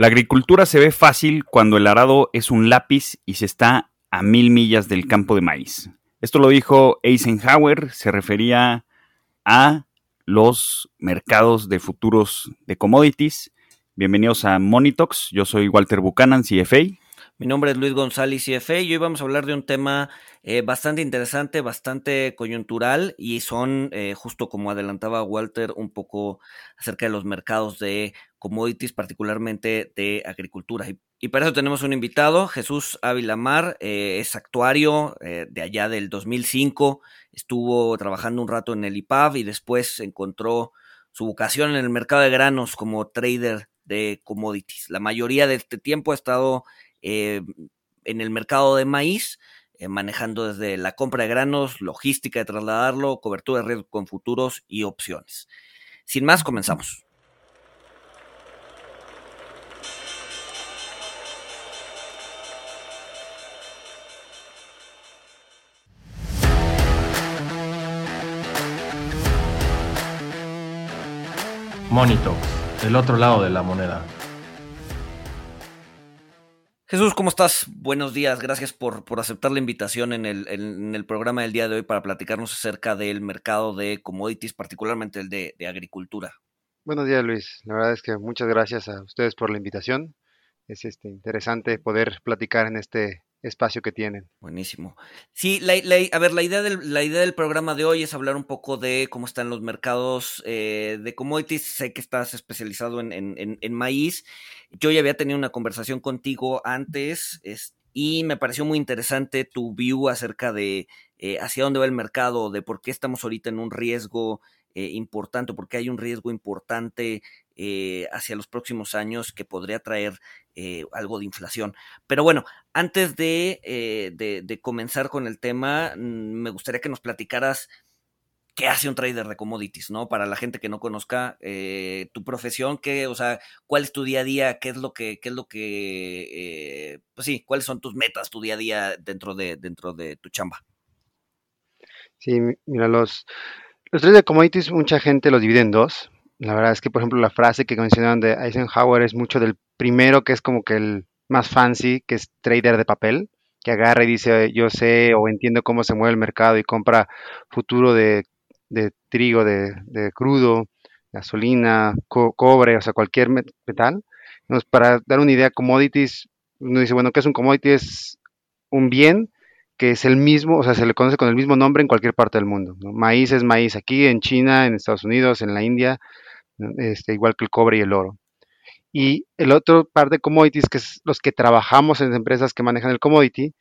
La agricultura se ve fácil cuando el arado es un lápiz y se está a mil millas del campo de maíz. Esto lo dijo Eisenhower, se refería a los mercados de futuros de commodities. Bienvenidos a Monitox, yo soy Walter Buchanan, CFA. Mi nombre es Luis González, CFA, y hoy vamos a hablar de un tema eh, bastante interesante, bastante coyuntural, y son, eh, justo como adelantaba Walter, un poco acerca de los mercados de commodities, particularmente de agricultura. Y, para eso tenemos un invitado, Jesús Ávila Mar, eh, es actuario de allá del 2005, estuvo trabajando un rato en el IPAV y después encontró su vocación en el mercado de granos como trader de commodities. La mayoría de este tiempo ha estado eh, en el mercado de maíz, eh, manejando desde la compra de granos, logística de trasladarlo, cobertura de riesgo con futuros y opciones. Sin más, comenzamos. Monito, el otro lado de la moneda. Jesús, ¿cómo estás? Buenos días, gracias por, por aceptar la invitación en el, en el, programa del día de hoy para platicarnos acerca del mercado de commodities, particularmente el de, de, agricultura. Buenos días, Luis. La verdad es que muchas gracias a ustedes por la invitación. Es este, interesante poder platicar en este espacio que tienen. Buenísimo. Sí, la, a ver, la idea, del, la idea del programa de hoy es hablar un poco de cómo están los mercados eh, de commodities. Sé que estás especializado en, maíz. Yo ya había tenido una conversación contigo antes y me pareció muy interesante tu view acerca de eh, hacia dónde va el mercado, de por qué estamos ahorita en un riesgo eh, importante, porque hay un riesgo importante eh, hacia los próximos años que podría traer eh, algo de inflación. Pero bueno, antes de, de, comenzar con el tema, mm, me gustaría que nos platicaras qué hace un trader de commodities, ¿no? Para la gente que no conozca tu profesión, qué, o sea, cuál es tu día a día, qué es lo que, qué es lo que, pues sí, cuáles son tus metas, tu día a día dentro de, dentro de tu chamba. Sí, mira, los, los tres de commodities, mucha gente los divide en dos. La verdad es que, por ejemplo, la frase que mencionaron de Eisenhower es mucho del primero, que es como que el más fancy, que es trader de papel, que agarra y dice, yo sé o entiendo cómo se mueve el mercado y compra futuro de, trigo, de, crudo, gasolina, cobre, o sea, cualquier metal. Para dar una idea, commodities, uno dice, bueno, ¿qué es un commodity? Es un bien que es el mismo, o sea, se le conoce con el mismo nombre en cualquier parte del mundo. Maíz es maíz aquí, en China, en Estados Unidos, en la India, este, igual que el cobre y el oro. Y el otro par de commodities, que es los que trabajamos en empresas que manejan el commodity,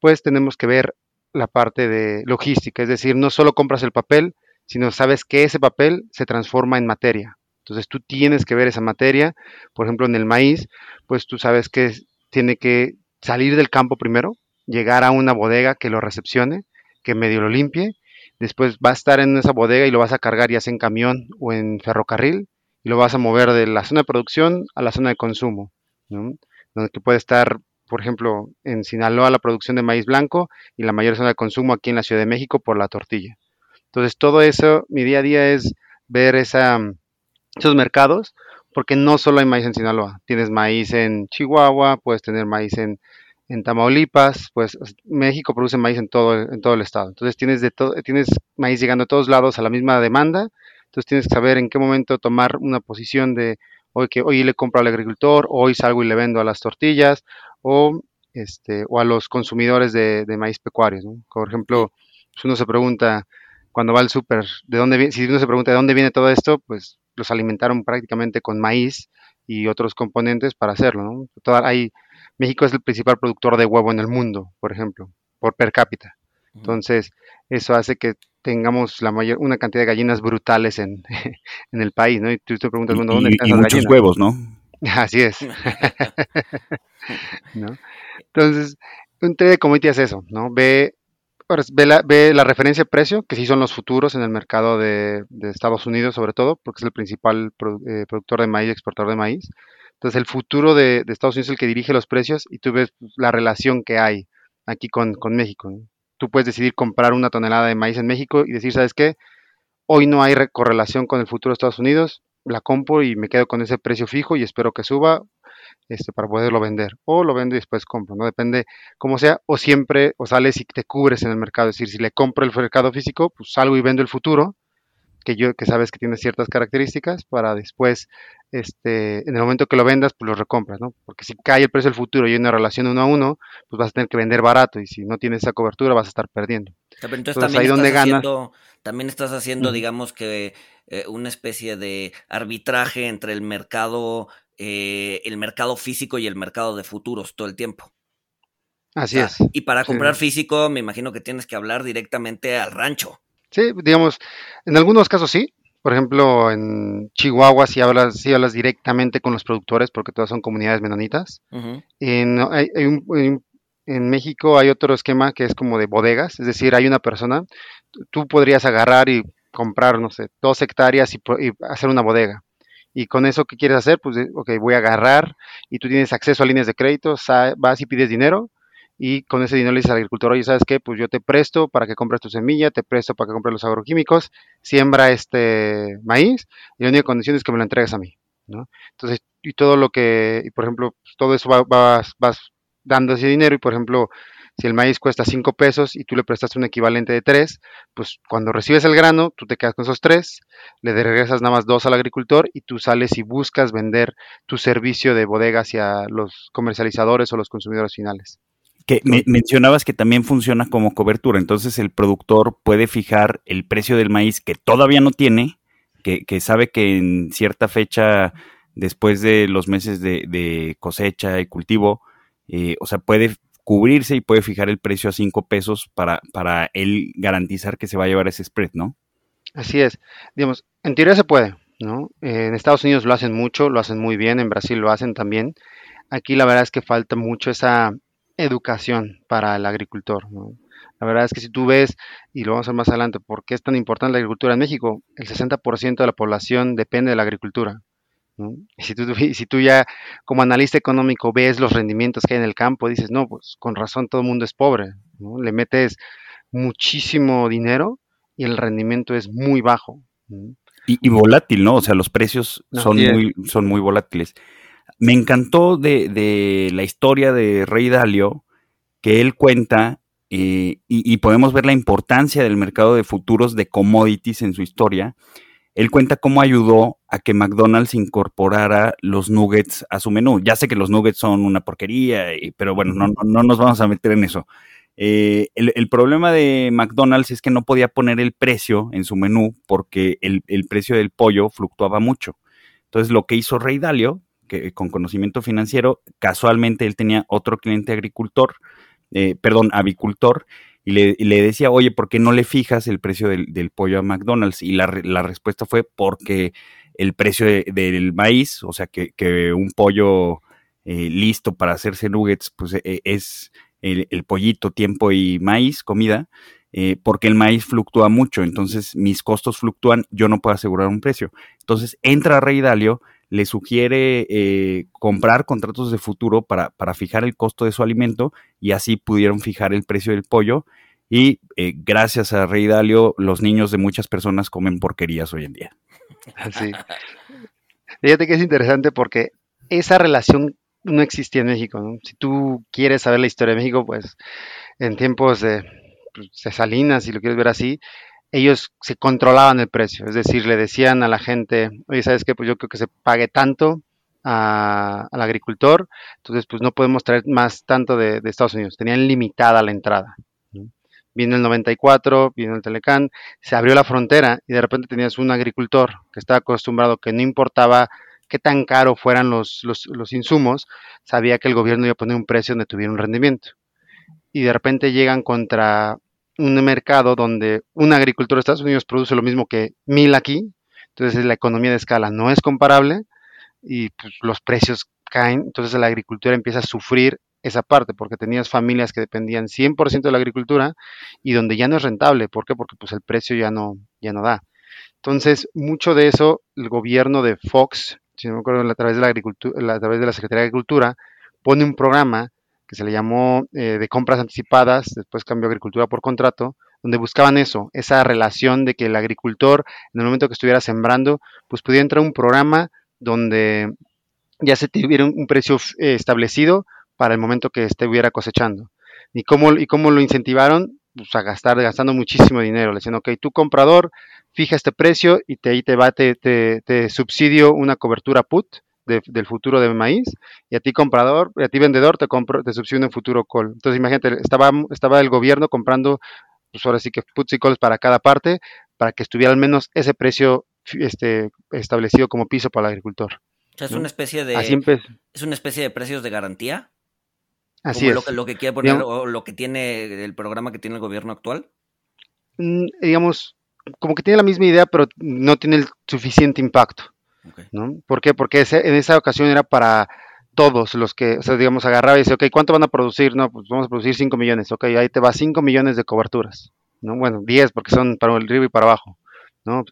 pues tenemos que ver la parte de logística, es decir, no solo compras el papel, sino sabes que ese papel se transforma en materia. Entonces tú tienes que ver esa materia, por ejemplo, en el maíz, pues tú sabes que tiene que salir del campo primero, llegar a una bodega que lo recepcione, que medio lo limpie, después va a estar en esa bodega y lo vas a cargar ya sea en camión o en ferrocarril y lo vas a mover de la zona de producción a la zona de consumo, donde puede estar, por ejemplo, en Sinaloa la producción de maíz blanco y la mayor zona de consumo aquí en la Ciudad de México por la tortilla. Entonces todo eso, mi día a día es ver esa, esos mercados, porque no solo hay maíz en Sinaloa, tienes maíz en Chihuahua, puedes tener maíz en en Tamaulipas, pues México produce maíz en todo, en todo el estado. Entonces tienes, de tienes maíz llegando a todos lados a la misma demanda. Entonces tienes que saber en qué momento tomar una posición de hoy que hoy le compro al agricultor, hoy salgo y le vendo a las tortillas o, este, o a los consumidores de, maíz pecuarios. Por ejemplo, si uno se pregunta cuando va al súper, ¿de dónde? Si uno se pregunta de dónde viene todo esto, pues los alimentaron prácticamente con maíz y otros componentes para hacerlo. ¿no? hay México es el principal productor de huevo en el mundo, por ejemplo, por per cápita. Entonces, eso hace que tengamos la mayor, una cantidad de gallinas brutales en, el país, ¿no? Y tú te preguntas, ¿dónde están las muchos huevos, ¿no? Así es. ¿No? Entonces, un trade commodity es eso, ¿no? Ve, ve, la, ve la referencia de precio, que sí son los futuros en el mercado de, Estados Unidos, sobre todo, porque es el principal eh, productor de maíz, exportador de maíz. Entonces el futuro de, Estados Unidos es el que dirige los precios y tú ves la relación que hay aquí con, México. Tú puedes decidir comprar una tonelada de maíz en México y decir, ¿sabes qué? Hoy no hay correlación con el futuro de Estados Unidos, la compro y me quedo con ese precio fijo y espero que suba este, para poderlo vender. O lo vendo y después compro, ¿no? Depende cómo sea. O siempre, o sales y te cubres en el mercado. Es decir, si le compro el mercado físico, pues salgo y vendo el futuro, que yo, que sabes que tiene ciertas características, para después, este, en el momento que lo vendas, pues lo recompras, ¿no? Porque si cae el precio del futuro y hay una relación uno a uno, pues vas a tener que vender barato y si no tienes esa cobertura vas a estar perdiendo. entonces, también, ahí donde haciendo, también estás haciendo, digamos que eh, una especie de arbitraje entre el mercado eh, el mercado físico y el mercado de futuros todo el tiempo. Así es. Y para comprar físico, me imagino que tienes que hablar directamente al rancho. Sí, digamos, en algunos casos sí. Por ejemplo, en Chihuahua sí hablas, sí hablas directamente con los productores porque todas son comunidades menonitas. en, en México hay otro esquema que es como de bodegas, es decir, hay una persona, tú podrías agarrar y comprar, no sé, dos hectáreas y hacer una bodega y con eso, ¿qué quieres hacer? Pues, eh, ok, voy a agarrar y tú tienes acceso a líneas de crédito, vas y pides dinero y con ese dinero le dices al agricultor, oye, ¿sabes qué? Pues yo te presto para que compres tu semilla, te presto para que compres los agroquímicos, siembra este maíz y la única condición es que me lo entregues a mí, ¿no? Entonces, y todo lo que, y por ejemplo, pues, todo eso vas, vas dando ese dinero y por ejemplo, si el maíz cuesta 5 pesos y tú le prestaste un equivalente de 3, pues cuando recibes el grano, tú te quedas con esos 3, le regresas nada más 2 al agricultor y tú sales y buscas vender tu servicio de bodega hacia los comercializadores o los consumidores finales. Que mencionabas que también funciona como cobertura, entonces el productor puede fijar el precio del maíz que todavía no tiene, que, sabe que en cierta fecha, después de los meses de, cosecha y cultivo, eh, o sea, puede cubrirse y puede fijar el precio a 5 pesos para, para él garantizar que se va a llevar ese spread, ¿no? Así es. Digamos, en teoría se puede, ¿no? en Estados Unidos lo hacen mucho, lo hacen muy bien, en Brasil lo hacen también. Aquí la verdad es que falta mucho esa educación para el agricultor, ¿no? La verdad es que si tú ves, y lo vamos a ver más adelante, por qué es tan importante la agricultura en México, el 60% de la población depende de la agricultura. Y si tú, si tú ya como analista económico ves los rendimientos que hay en el campo, dices, no, pues con razón todo el mundo es pobre, Le metes muchísimo dinero y el rendimiento es muy bajo. Y, volátil, ¿no? O sea, los precios son, muy, son muy volátiles. Me encantó de, la historia de Rey Dalio que él cuenta eh, y, podemos ver la importancia del mercado de futuros de commodities en su historia él cuenta cómo ayudó a que McDonald's incorporara los nuggets a su menú. Ya sé que los nuggets son una porquería, pero bueno, no, no, nos vamos a meter en eso. Eh, el, problema de McDonald's es que no podía poner el precio en su menú porque el, precio del pollo fluctuaba mucho. Entonces lo que hizo Rey Dalio, con conocimiento financiero, casualmente él tenía otro cliente agricultor, eh, perdón, avicultor, y le, decía, oye, ¿por qué no le fijas el precio del, pollo a McDonald's? Y la, respuesta fue porque el precio del maíz, o sea, que, un pollo eh, listo para hacerse nuggets, pues e, es el, pollito, tiempo y maíz, comida, eh, porque el maíz fluctúa mucho, entonces mis costos fluctúan, yo no puedo asegurar un precio. Entonces entra Rey Dalio, le sugiere eh, comprar contratos de futuro para, para, fijar el costo de su alimento y así pudieron fijar el precio del pollo. Y eh, gracias a Rey Dalio, los niños de muchas personas comen porquerías hoy en día. Sí. Fíjate que es interesante porque esa relación no existía en México. Si tú quieres saber la historia de México, pues en tiempos de, pues, Salinas, si lo quieres ver así, ellos se controlaban el precio, es decir, le decían a la gente, oye, ¿sabes qué? Pues yo creo que se pague tanto al agricultor, entonces pues no podemos traer más tanto de, Estados Unidos, tenían limitada la entrada. Vino el 94, vino el Telecán, se abrió la frontera y de repente tenías un agricultor que estaba acostumbrado que no importaba qué tan caro fueran los, los, los insumos, sabía que el gobierno iba a poner un precio donde tuviera un rendimiento. Y de repente llegan contra un mercado donde un agricultor de Estados Unidos produce lo mismo que mil aquí, entonces la economía de escala no es comparable y pues, los precios caen, entonces la agricultura empieza a sufrir esa parte, porque tenías familias que dependían 100% de la agricultura y donde ya no es rentable, ¿por qué? Porque pues el precio ya no, ya no da. Entonces, mucho de eso, el gobierno de Fox, si no me acuerdo, a través de la, agricultura, a través de la Secretaría de Agricultura, pone un programa que se le llamó eh, de compras anticipadas, después cambió agricultura por contrato, donde buscaban eso, esa relación de que el agricultor, en el momento que estuviera sembrando, pues pudiera entrar a un programa donde ya se tuviera un, precio eh, establecido para el momento que estuviera cosechando. ¿Y cómo, y cómo lo incentivaron? Pues a gastar, gastando muchísimo dinero. Le decían, ok, tu comprador, fija este precio y te, ahí te va, te, te, subsidio una cobertura put del futuro de maíz y a ti comprador, y a ti vendedor te compro, te subsidio un futuro call. Entonces imagínate, estaba, estaba el gobierno comprando, pues ahora sí que puts y calls para cada parte, para que estuviera al menos ese precio este, establecido como piso para el agricultor. O sea, es una especie de es una especie de precios de garantía. Así es. Lo que, lo que quiere poner o lo que tiene el programa que tiene el gobierno actual. Mm, digamos, como que tiene la misma idea, pero no tiene el suficiente impacto. ¿No? ¿Por qué? Porque en esa ocasión era para todos los que, o sea, digamos, agarraba y dice, ok, ¿cuánto van a producir? No, pues vamos a producir 5 millones, ok, ahí te va 5 millones de coberturas, ¿no? Bueno, 10 porque son para el río y para abajo, ¿no?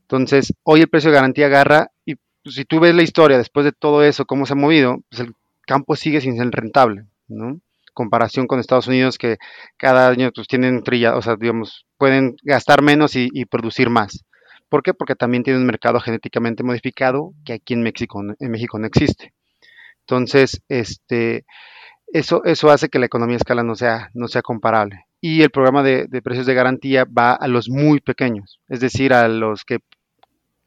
Entonces, hoy el precio de garantía agarra y pues, si tú ves la historia después de todo eso, cómo se ha movido, pues el campo sigue sin ser rentable, ¿no? Comparación con Estados Unidos que cada año pues tienen trilla, o sea, digamos, pueden gastar menos y, producir más. ¿Por qué? Porque también tienen un mercado genéticamente modificado que aquí en México, en México no existe. Entonces, este, eso, eso hace que la economía a escala no sea, no sea comparable. Y el programa de, de, precios de garantía va a los muy pequeños, es decir, a los que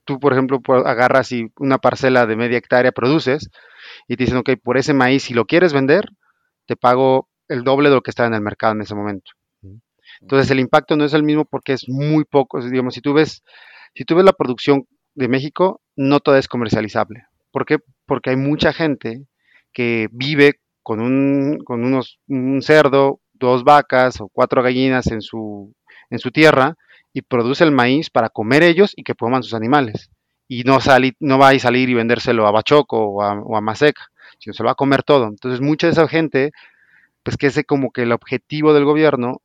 tú, por ejemplo, agarras y una parcela de media hectárea produces y te dicen, ok, por ese maíz, si lo quieres vender, te pago el doble de lo que está en el mercado en ese momento. Entonces el impacto no es el mismo porque es muy poco. Digamos, si tú ves, si tú ves la producción de México, no toda es comercializable. ¿Por qué? Porque hay mucha gente que vive con un, con unos, un cerdo, dos vacas o cuatro gallinas en su, en su tierra y produce el maíz para comer ellos y que coman sus animales. Y no, no va a salir y vendérselo a Bachoco o a, o a Maseca, sino se lo va a comer todo. Entonces mucha de esa gente, pues que es como que el objetivo del gobierno,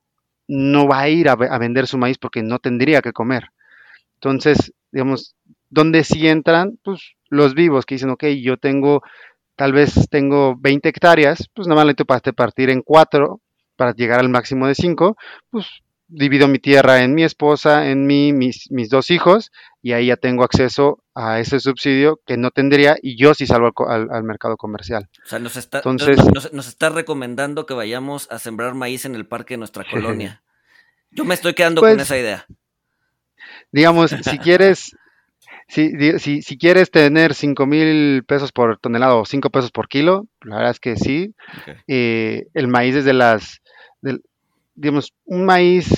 no va a ir a, vender su maíz porque no tendría que comer. Entonces, digamos, ¿dónde sí entran? Pues los vivos que dicen, ok, yo tengo, tal vez tengo 20 hectáreas, pues nada más para partir en cuatro para llegar al máximo de 5, pues divido mi tierra en mi esposa, en mí, mis, mis dos hijos, y ahí ya tengo acceso a ese subsidio que no tendría y yo sí salgo al, mercado comercial. O sea, nos está, nos, está recomendando que vayamos a sembrar maíz en el parque de nuestra colonia. Yo me estoy quedando con pues, esa idea. Digamos, si quieres, si, si, si, quieres tener 5 mil pesos por tonelada o 5 pesos por kilo, la verdad es que sí. Eh, el maíz es de las, digamos, un maíz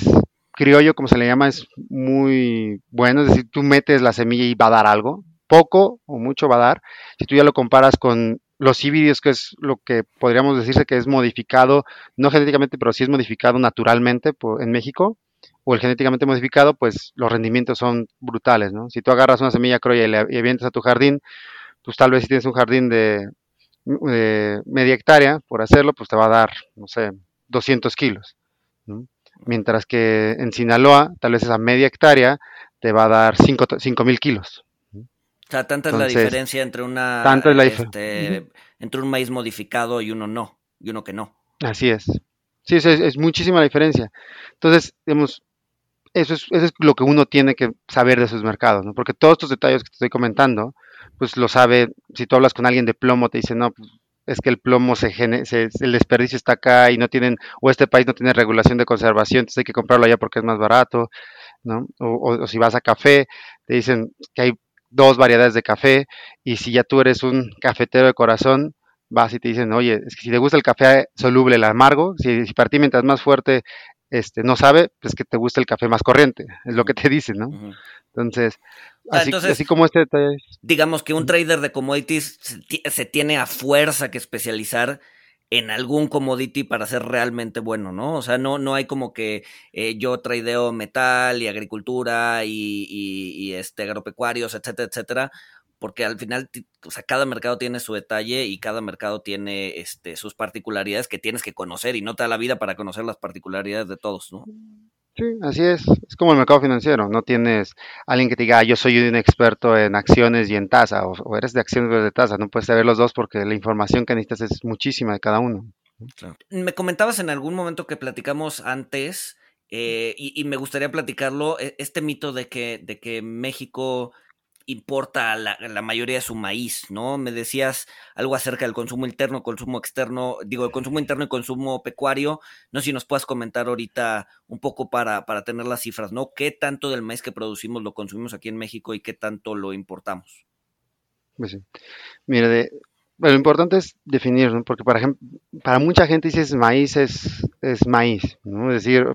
criollo, como se le llama, es muy bueno, es decir, tú metes la semilla y va a dar algo, poco o mucho va a dar. Si tú ya lo comparas con los híbridos, que es lo que podríamos decirse que es modificado, no genéticamente, pero sí es modificado naturalmente en México, o el genéticamente modificado, pues los rendimientos son brutales, ¿no? Si tú agarras una semilla criolla y, le, avientas a tu jardín, pues tal vez si tienes un jardín de, de media hectárea, por hacerlo, pues te va a dar, no sé, 200 kilos. Mientras que en Sinaloa, tal vez esa media hectárea te va a dar 5 mil kilos. O sea, tanta es la diferencia entre una este, entre un maíz modificado y uno no, y uno que no. Así es. Sí, es, es muchísima la diferencia. Entonces, digamos, eso es, eso es lo que uno tiene que saber de esos mercados, ¿no? Porque todos estos detalles que te estoy comentando, pues lo sabe, si tú hablas con alguien de plomo, te dice, no, pues es que el plomo se, se, el desperdicio está acá y no tienen o este país no tiene regulación de conservación, entonces hay que comprarlo allá porque es más barato, ¿no? O, si vas a café, te dicen que hay dos variedades de café y si ya tú eres un cafetero de corazón, vas y te dicen, oye, es que si te gusta el café soluble, el amargo, si, si para ti mientras más fuerte este, no sabe, pues que te gusta el café más corriente, es lo que te dicen, ¿no? Entonces, ah, así, como este Digamos que un trader de commodities se, tiene a fuerza que especializar en algún commodity para ser realmente bueno, ¿no? O sea, no, no hay como que eh, yo tradeo metal y agricultura y, y, este, agropecuarios, etcétera, etcétera, porque al final, o sea, cada mercado tiene su detalle y cada mercado tiene este, sus particularidades que tienes que conocer y no te da la vida para conocer las particularidades de todos, ¿no? Sí, así es. Es como el mercado financiero. No tienes alguien que te diga, ah, yo soy un experto en acciones y en tasa, o, eres de acciones o de tasa. No puedes saber los dos porque la información que necesitas es muchísima de cada uno. Me comentabas en algún momento que platicamos antes, eh, y, y, me gustaría platicarlo, e, este mito de que, de que México importa la, la, mayoría de su maíz, ¿no? Me decías algo acerca del consumo interno, consumo externo, digo, el consumo interno y consumo pecuario. No sé si nos puedes comentar ahorita un poco para, para tener las cifras, ¿no? ¿Qué tanto del maíz que producimos lo consumimos aquí en México y qué tanto lo importamos? Pues sí. Mira, de, lo importante es definir, ¿no? Porque para, para mucha gente dices maíz es, es maíz, ¿no? Es decir,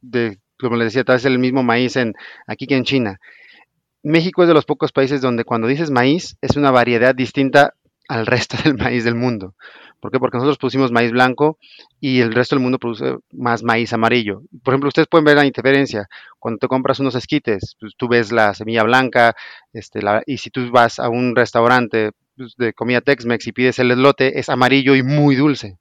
de, como les decía, tal vez el mismo maíz en, aquí que en China. México es de los pocos países donde cuando dices maíz es una variedad distinta al resto del maíz del mundo. ¿Por qué? Porque nosotros producimos maíz blanco y el resto del mundo produce más maíz amarillo. Por ejemplo, ustedes pueden ver la diferencia. Cuando te compras unos esquites, pues tú ves la semilla blanca, este, la, y si tú vas a un restaurante pues, de comida Tex-Mex y pides el elote, es amarillo y muy dulce.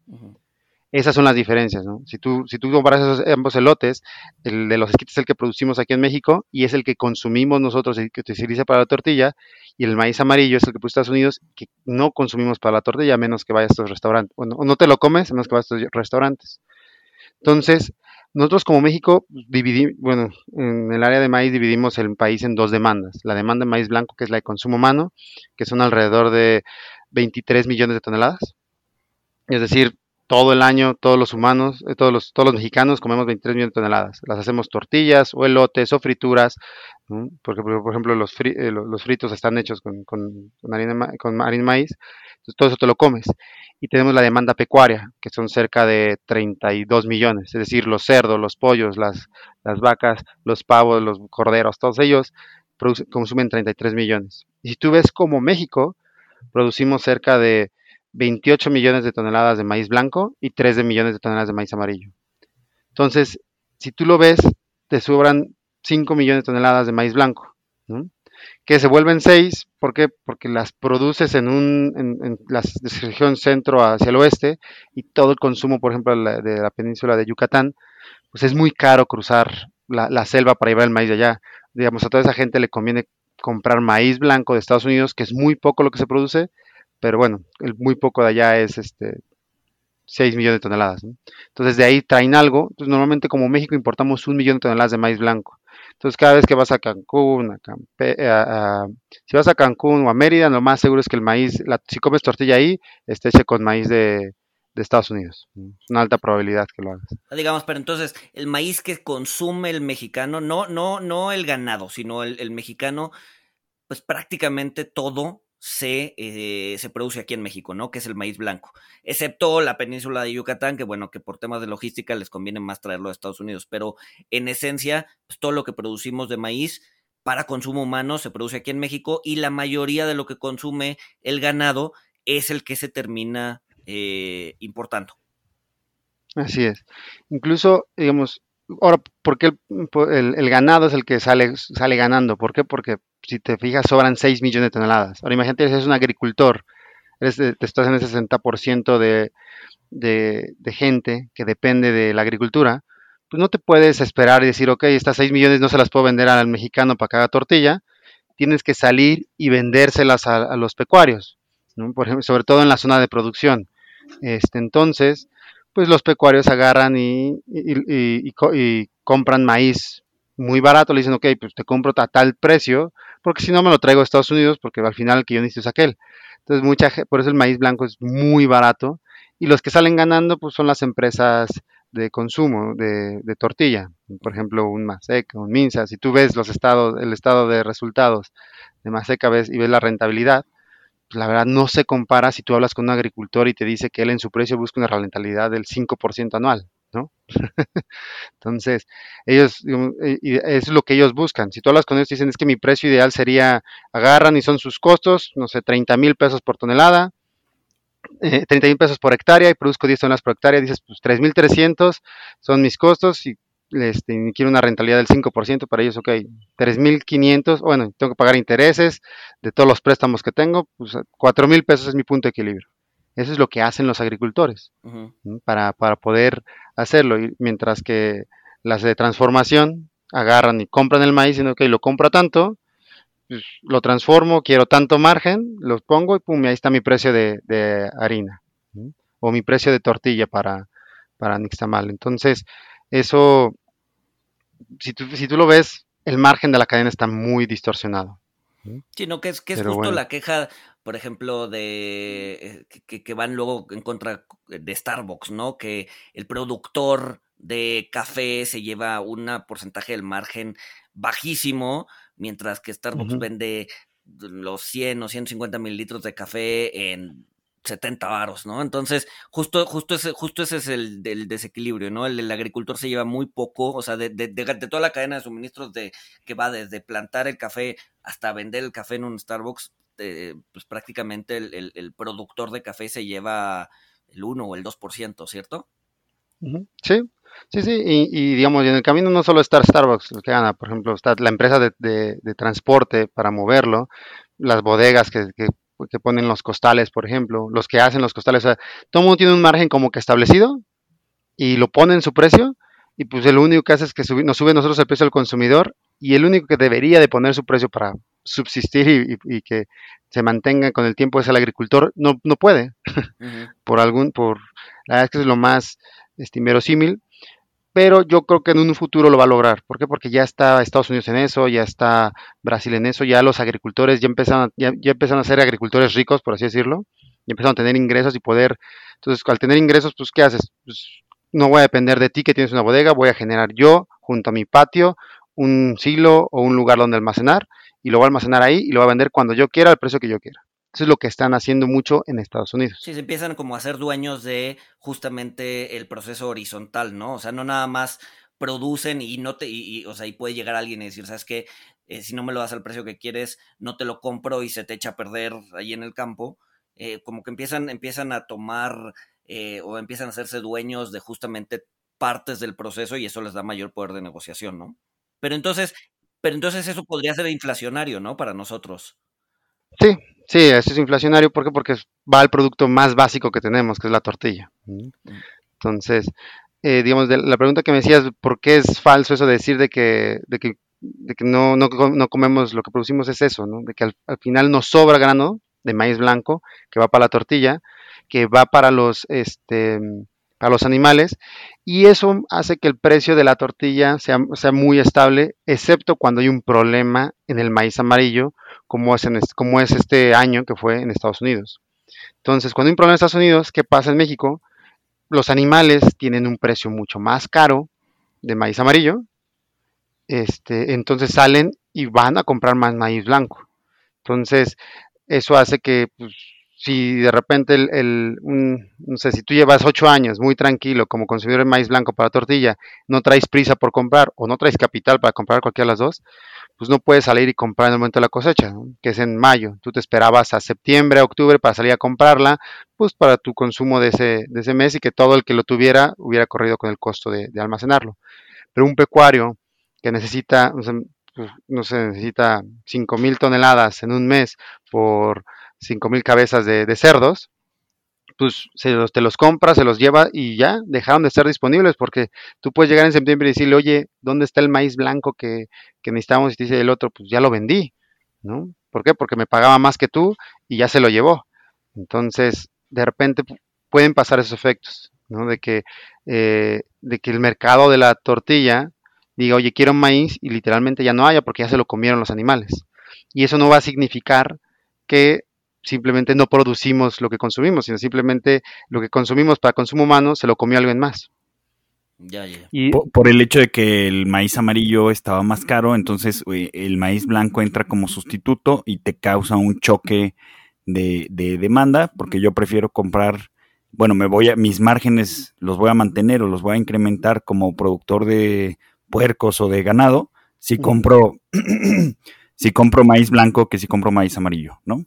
Esas son las diferencias, ¿no? Si tú, si tú comparas esos ambos elotes, el de los esquites es el que producimos aquí en México y es el que consumimos nosotros y que se utiliza para la tortilla, y el maíz amarillo es el que produce Estados Unidos que no consumimos para la tortilla a menos que vayas a estos restaurantes. Bueno, no te lo comes a menos que vayas a estos restaurantes. Entonces, nosotros como México pues, dividimos, bueno, en el área de maíz dividimos el país en dos demandas. La demanda de maíz blanco, que es la de consumo humano, que son alrededor de 23 millones de toneladas. Es decir, todo el año, todos los humanos, eh, todos, los, todos los mexicanos comemos 23 millones de toneladas. Las hacemos tortillas o elotes o frituras, porque por ejemplo los, eh, los, fritos están hechos con, con, con, harina, con harina maíz, entonces todo eso te lo comes. Y tenemos la demanda pecuaria, que son cerca de 32 millones, es decir, los cerdos, los pollos, las, las vacas, los pavos, los corderos, todos ellos producen, consumen 33 millones. Y si tú ves como México, producimos cerca de 28 millones de toneladas de maíz blanco y 3 de millones de toneladas de maíz amarillo. Entonces, si tú lo ves, te sobran 5 millones de toneladas de maíz blanco, ¿no? que se vuelven 6, ¿por qué? Porque las produces en, un, en, en la región centro hacia el oeste y todo el consumo, por ejemplo, de la península de Yucatán, pues es muy caro cruzar la, la selva para llevar el maíz de allá. Digamos, a toda esa gente le conviene comprar maíz blanco de Estados Unidos, que es muy poco lo que se produce, pero bueno, el muy poco de allá es este 6 millones de toneladas. Entonces de ahí traen algo. Entonces normalmente como México importamos un millón de toneladas de maíz blanco. Entonces cada vez que vas a Cancún, a Campe, a, si vas a Cancún o a Mérida, lo más seguro es que el maíz, si comes tortilla ahí, esté con maíz de, de Estados Unidos. Es una alta probabilidad que lo hagas. Digamos, pero entonces, el maíz que consume el mexicano, no, no, no el ganado, sino el mexicano, pues prácticamente todo se, eh, se, produce aquí en México, ¿no? Que es el maíz blanco. Excepto la península de Yucatán, que bueno, que por temas de logística les conviene más traerlo a Estados Unidos. Pero en esencia, pues todo lo que producimos de maíz para consumo humano se produce aquí en México y la mayoría de lo que consume el ganado es el que se termina eh, importando. Así es. Incluso, digamos, ahora, ¿por qué el, el, el, ganado es el que sale, sale ganando? ¿Por qué? Porque si te fijas, sobran 6 millones de toneladas. Ahora imagínate, eres un agricultor, eres, te estás en el 60% de, de, gente que depende de la agricultura, pues no te puedes esperar y decir, ok, estas 6 millones no se las puedo vender al mexicano para que haga tortilla, tienes que salir y vendérselas a, a los pecuarios. Por ejemplo, sobre todo en la zona de producción. Este, entonces, pues los pecuarios agarran y, y compran maíz muy barato, le dicen, ok, pues te compro a tal precio, porque si no me lo traigo a Estados Unidos, porque al final el que yo necesito es aquel. Entonces, mucha, por eso el maíz blanco es muy barato, y los que salen ganando, pues son las empresas de consumo de, tortilla, por ejemplo, un Maseca, un Minsa, si tú ves los estados, el estado de resultados de Maseca ves, y ves la rentabilidad, pues la verdad no se compara si tú hablas con un agricultor y te dice que él en su precio busca una rentabilidad del 5% anual. ¿No? Entonces, ellos, es lo que ellos buscan. Si tú hablas con ellos, dicen, es que mi precio ideal sería, agarran y son sus costos, no sé, 30 mil pesos por tonelada, eh, 30 mil pesos por hectárea y produzco 10 toneladas por hectárea, dices, pues 3.300 son mis costos y este, quiero una rentabilidad del 5%, para ellos, ok, 3.500, bueno, tengo que pagar intereses de todos los préstamos que tengo, pues 4.000 pesos es mi punto de equilibrio. Eso es lo que hacen los agricultores uh -huh. para, para, poder hacerlo. Y mientras que las de transformación agarran y compran el maíz dicen, ok, lo compro tanto, pues, lo transformo, quiero tanto margen, lo pongo y pum, ahí está mi precio de, de harina. ¿sí? O mi precio de tortilla para, para Nixtamal. Entonces, eso, si tú, si tú lo ves, el margen de la cadena está muy distorsionado. Sí, no, que es, que es justo la queja, por ejemplo, de eh, que, van luego en contra de Starbucks, ¿no? Que el productor de café se lleva un porcentaje del margen bajísimo, mientras que Starbucks vende los 100 o 150 mililitros de café en 70 varos, ¿no? Entonces, justo, justo, ese, justo ese es el, desequilibrio, ¿no? El, agricultor se lleva muy poco, o sea, de, de, toda la cadena de suministros de, que va desde plantar el café hasta vender el café en un Starbucks, eh, pues prácticamente el, productor de café se lleva el 1 o el 2%, ¿cierto? Sí, sí, sí, y, digamos, en el camino no solo está Starbucks lo que gana, por ejemplo, está la empresa de, transporte para moverlo, las bodegas que, que que ponen los costales, por ejemplo, los que hacen los costales, o sea, todo mundo tiene un margen como que establecido y lo pone en su precio y pues el único que hace es que nos sube nosotros el precio al consumidor y el único que debería de poner su precio para subsistir y, que se mantenga con el tiempo es el agricultor, no, no puede, por algún, por, la verdad es que es lo más este, inverosímil, pero yo creo que en un futuro lo va a lograr. ¿Por qué? Porque ya está Estados Unidos en eso, ya está Brasil en eso, ya los agricultores ya empezaron, ya, ya empezaron a ser agricultores ricos, por así decirlo, y empezaron a tener ingresos y poder. Entonces, al tener ingresos, pues, ¿qué haces? Pues, no voy a depender de ti que tienes una bodega, voy a generar yo, junto a mi patio, un silo o un lugar donde almacenar, y lo voy a almacenar ahí y lo voy a vender cuando yo quiera, al precio que yo quiera. Eso es lo que están haciendo mucho en Estados Unidos. Sí, se empiezan como a ser dueños de justamente el proceso horizontal, ¿no? O sea, no nada más producen y no te, y, o sea, y puede llegar alguien y decir, ¿sabes qué? Eh, si no me lo das al precio que quieres, no te lo compro y se te echa a perder ahí en el campo. Eh, como que empiezan, empiezan a tomar eh, o empiezan a hacerse dueños de justamente partes del proceso y eso les da mayor poder de negociación, ¿no? Pero entonces, pero entonces eso podría ser inflacionario, ¿no? Para nosotros. Sí, sí, eso es inflacionario. ¿Por qué? Porque va al producto más básico que tenemos, que es la tortilla. Entonces, eh, digamos, la pregunta que me decías, ¿por qué es falso eso de decir de que, de que, de que no, no, no, comemos lo que producimos? Es eso, ¿no? De que al, final nos sobra grano de maíz blanco que va para la tortilla, que va para los, este, para los animales, y eso hace que el precio de la tortilla sea, muy estable, excepto cuando hay un problema en el maíz amarillo como es, como es este año que fue en Estados Unidos. Entonces, cuando hay un problema en Estados Unidos, ¿qué pasa en México? Los animales tienen un precio mucho más caro de maíz amarillo, este, entonces salen y van a comprar más maíz blanco. Entonces, eso hace que pues, si de repente el, no sé, si tú llevas ocho años muy tranquilo como consumidor de maíz blanco para tortilla, no traes prisa por comprar o no traes capital para comprar cualquiera de las dos, pues no puedes salir y comprar en el momento de la cosecha, que es en mayo. Tú te esperabas a septiembre, octubre para salir a comprarla, pues para tu consumo de ese, de ese mes y que todo el que lo tuviera hubiera corrido con el costo de, almacenarlo. Pero un pecuario que necesita, no sé, necesita 5 mil toneladas en un mes por 5 mil cabezas de, cerdos, pues se los, te los compra, se los lleva y ya dejaron de ser disponibles porque tú puedes llegar en septiembre y decirle, oye, ¿dónde está el maíz blanco que, que necesitamos? Y te dice el otro, pues ya lo vendí, ¿no? ¿Por qué? Porque me pagaba más que tú y ya se lo llevó. Entonces, de repente pueden pasar esos efectos, ¿no? De que, eh, de que el mercado de la tortilla diga, oye, quiero maíz y literalmente ya no haya porque ya se lo comieron los animales. Y eso no va a significar que simplemente no producimos lo que consumimos, sino simplemente lo que consumimos para consumo humano se lo comió alguien más. Ya, ya. Y por, el hecho de que el maíz amarillo estaba más caro, entonces el maíz blanco entra como sustituto y te causa un choque de, demanda, porque yo prefiero comprar, bueno, me voy a, mis márgenes los voy a mantener o los voy a incrementar como productor de puercos o de ganado, si compro, si compro maíz blanco que si compro maíz amarillo, ¿no?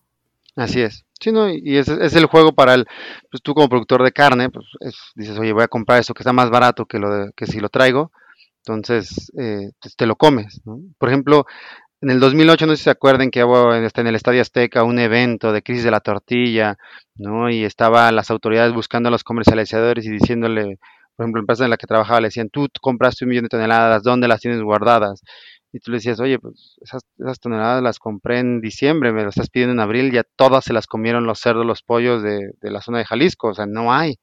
Así es. Sí, ¿no? Y es, es el juego para el, pues tú como productor de carne, pues dices, oye, voy a comprar esto que está más barato que, lo de, que si lo traigo, entonces eh, pues, te lo comes, ¿no? Por ejemplo, en el 2008, no sé si se acuerdan que hubo en el Estadio Azteca un evento de crisis de la tortilla, ¿no? Y estaban las autoridades buscando a los comercializadores y diciéndole, por ejemplo, empresa en la que trabajaba le decían, tú compraste un millón de toneladas, ¿dónde las tienes guardadas? Y tú le decías, oye, pues esas, toneladas las compré en diciembre, me lo estás pidiendo en abril, ya todas se las comieron los cerdos, los pollos de, la zona de Jalisco, o sea, no hay.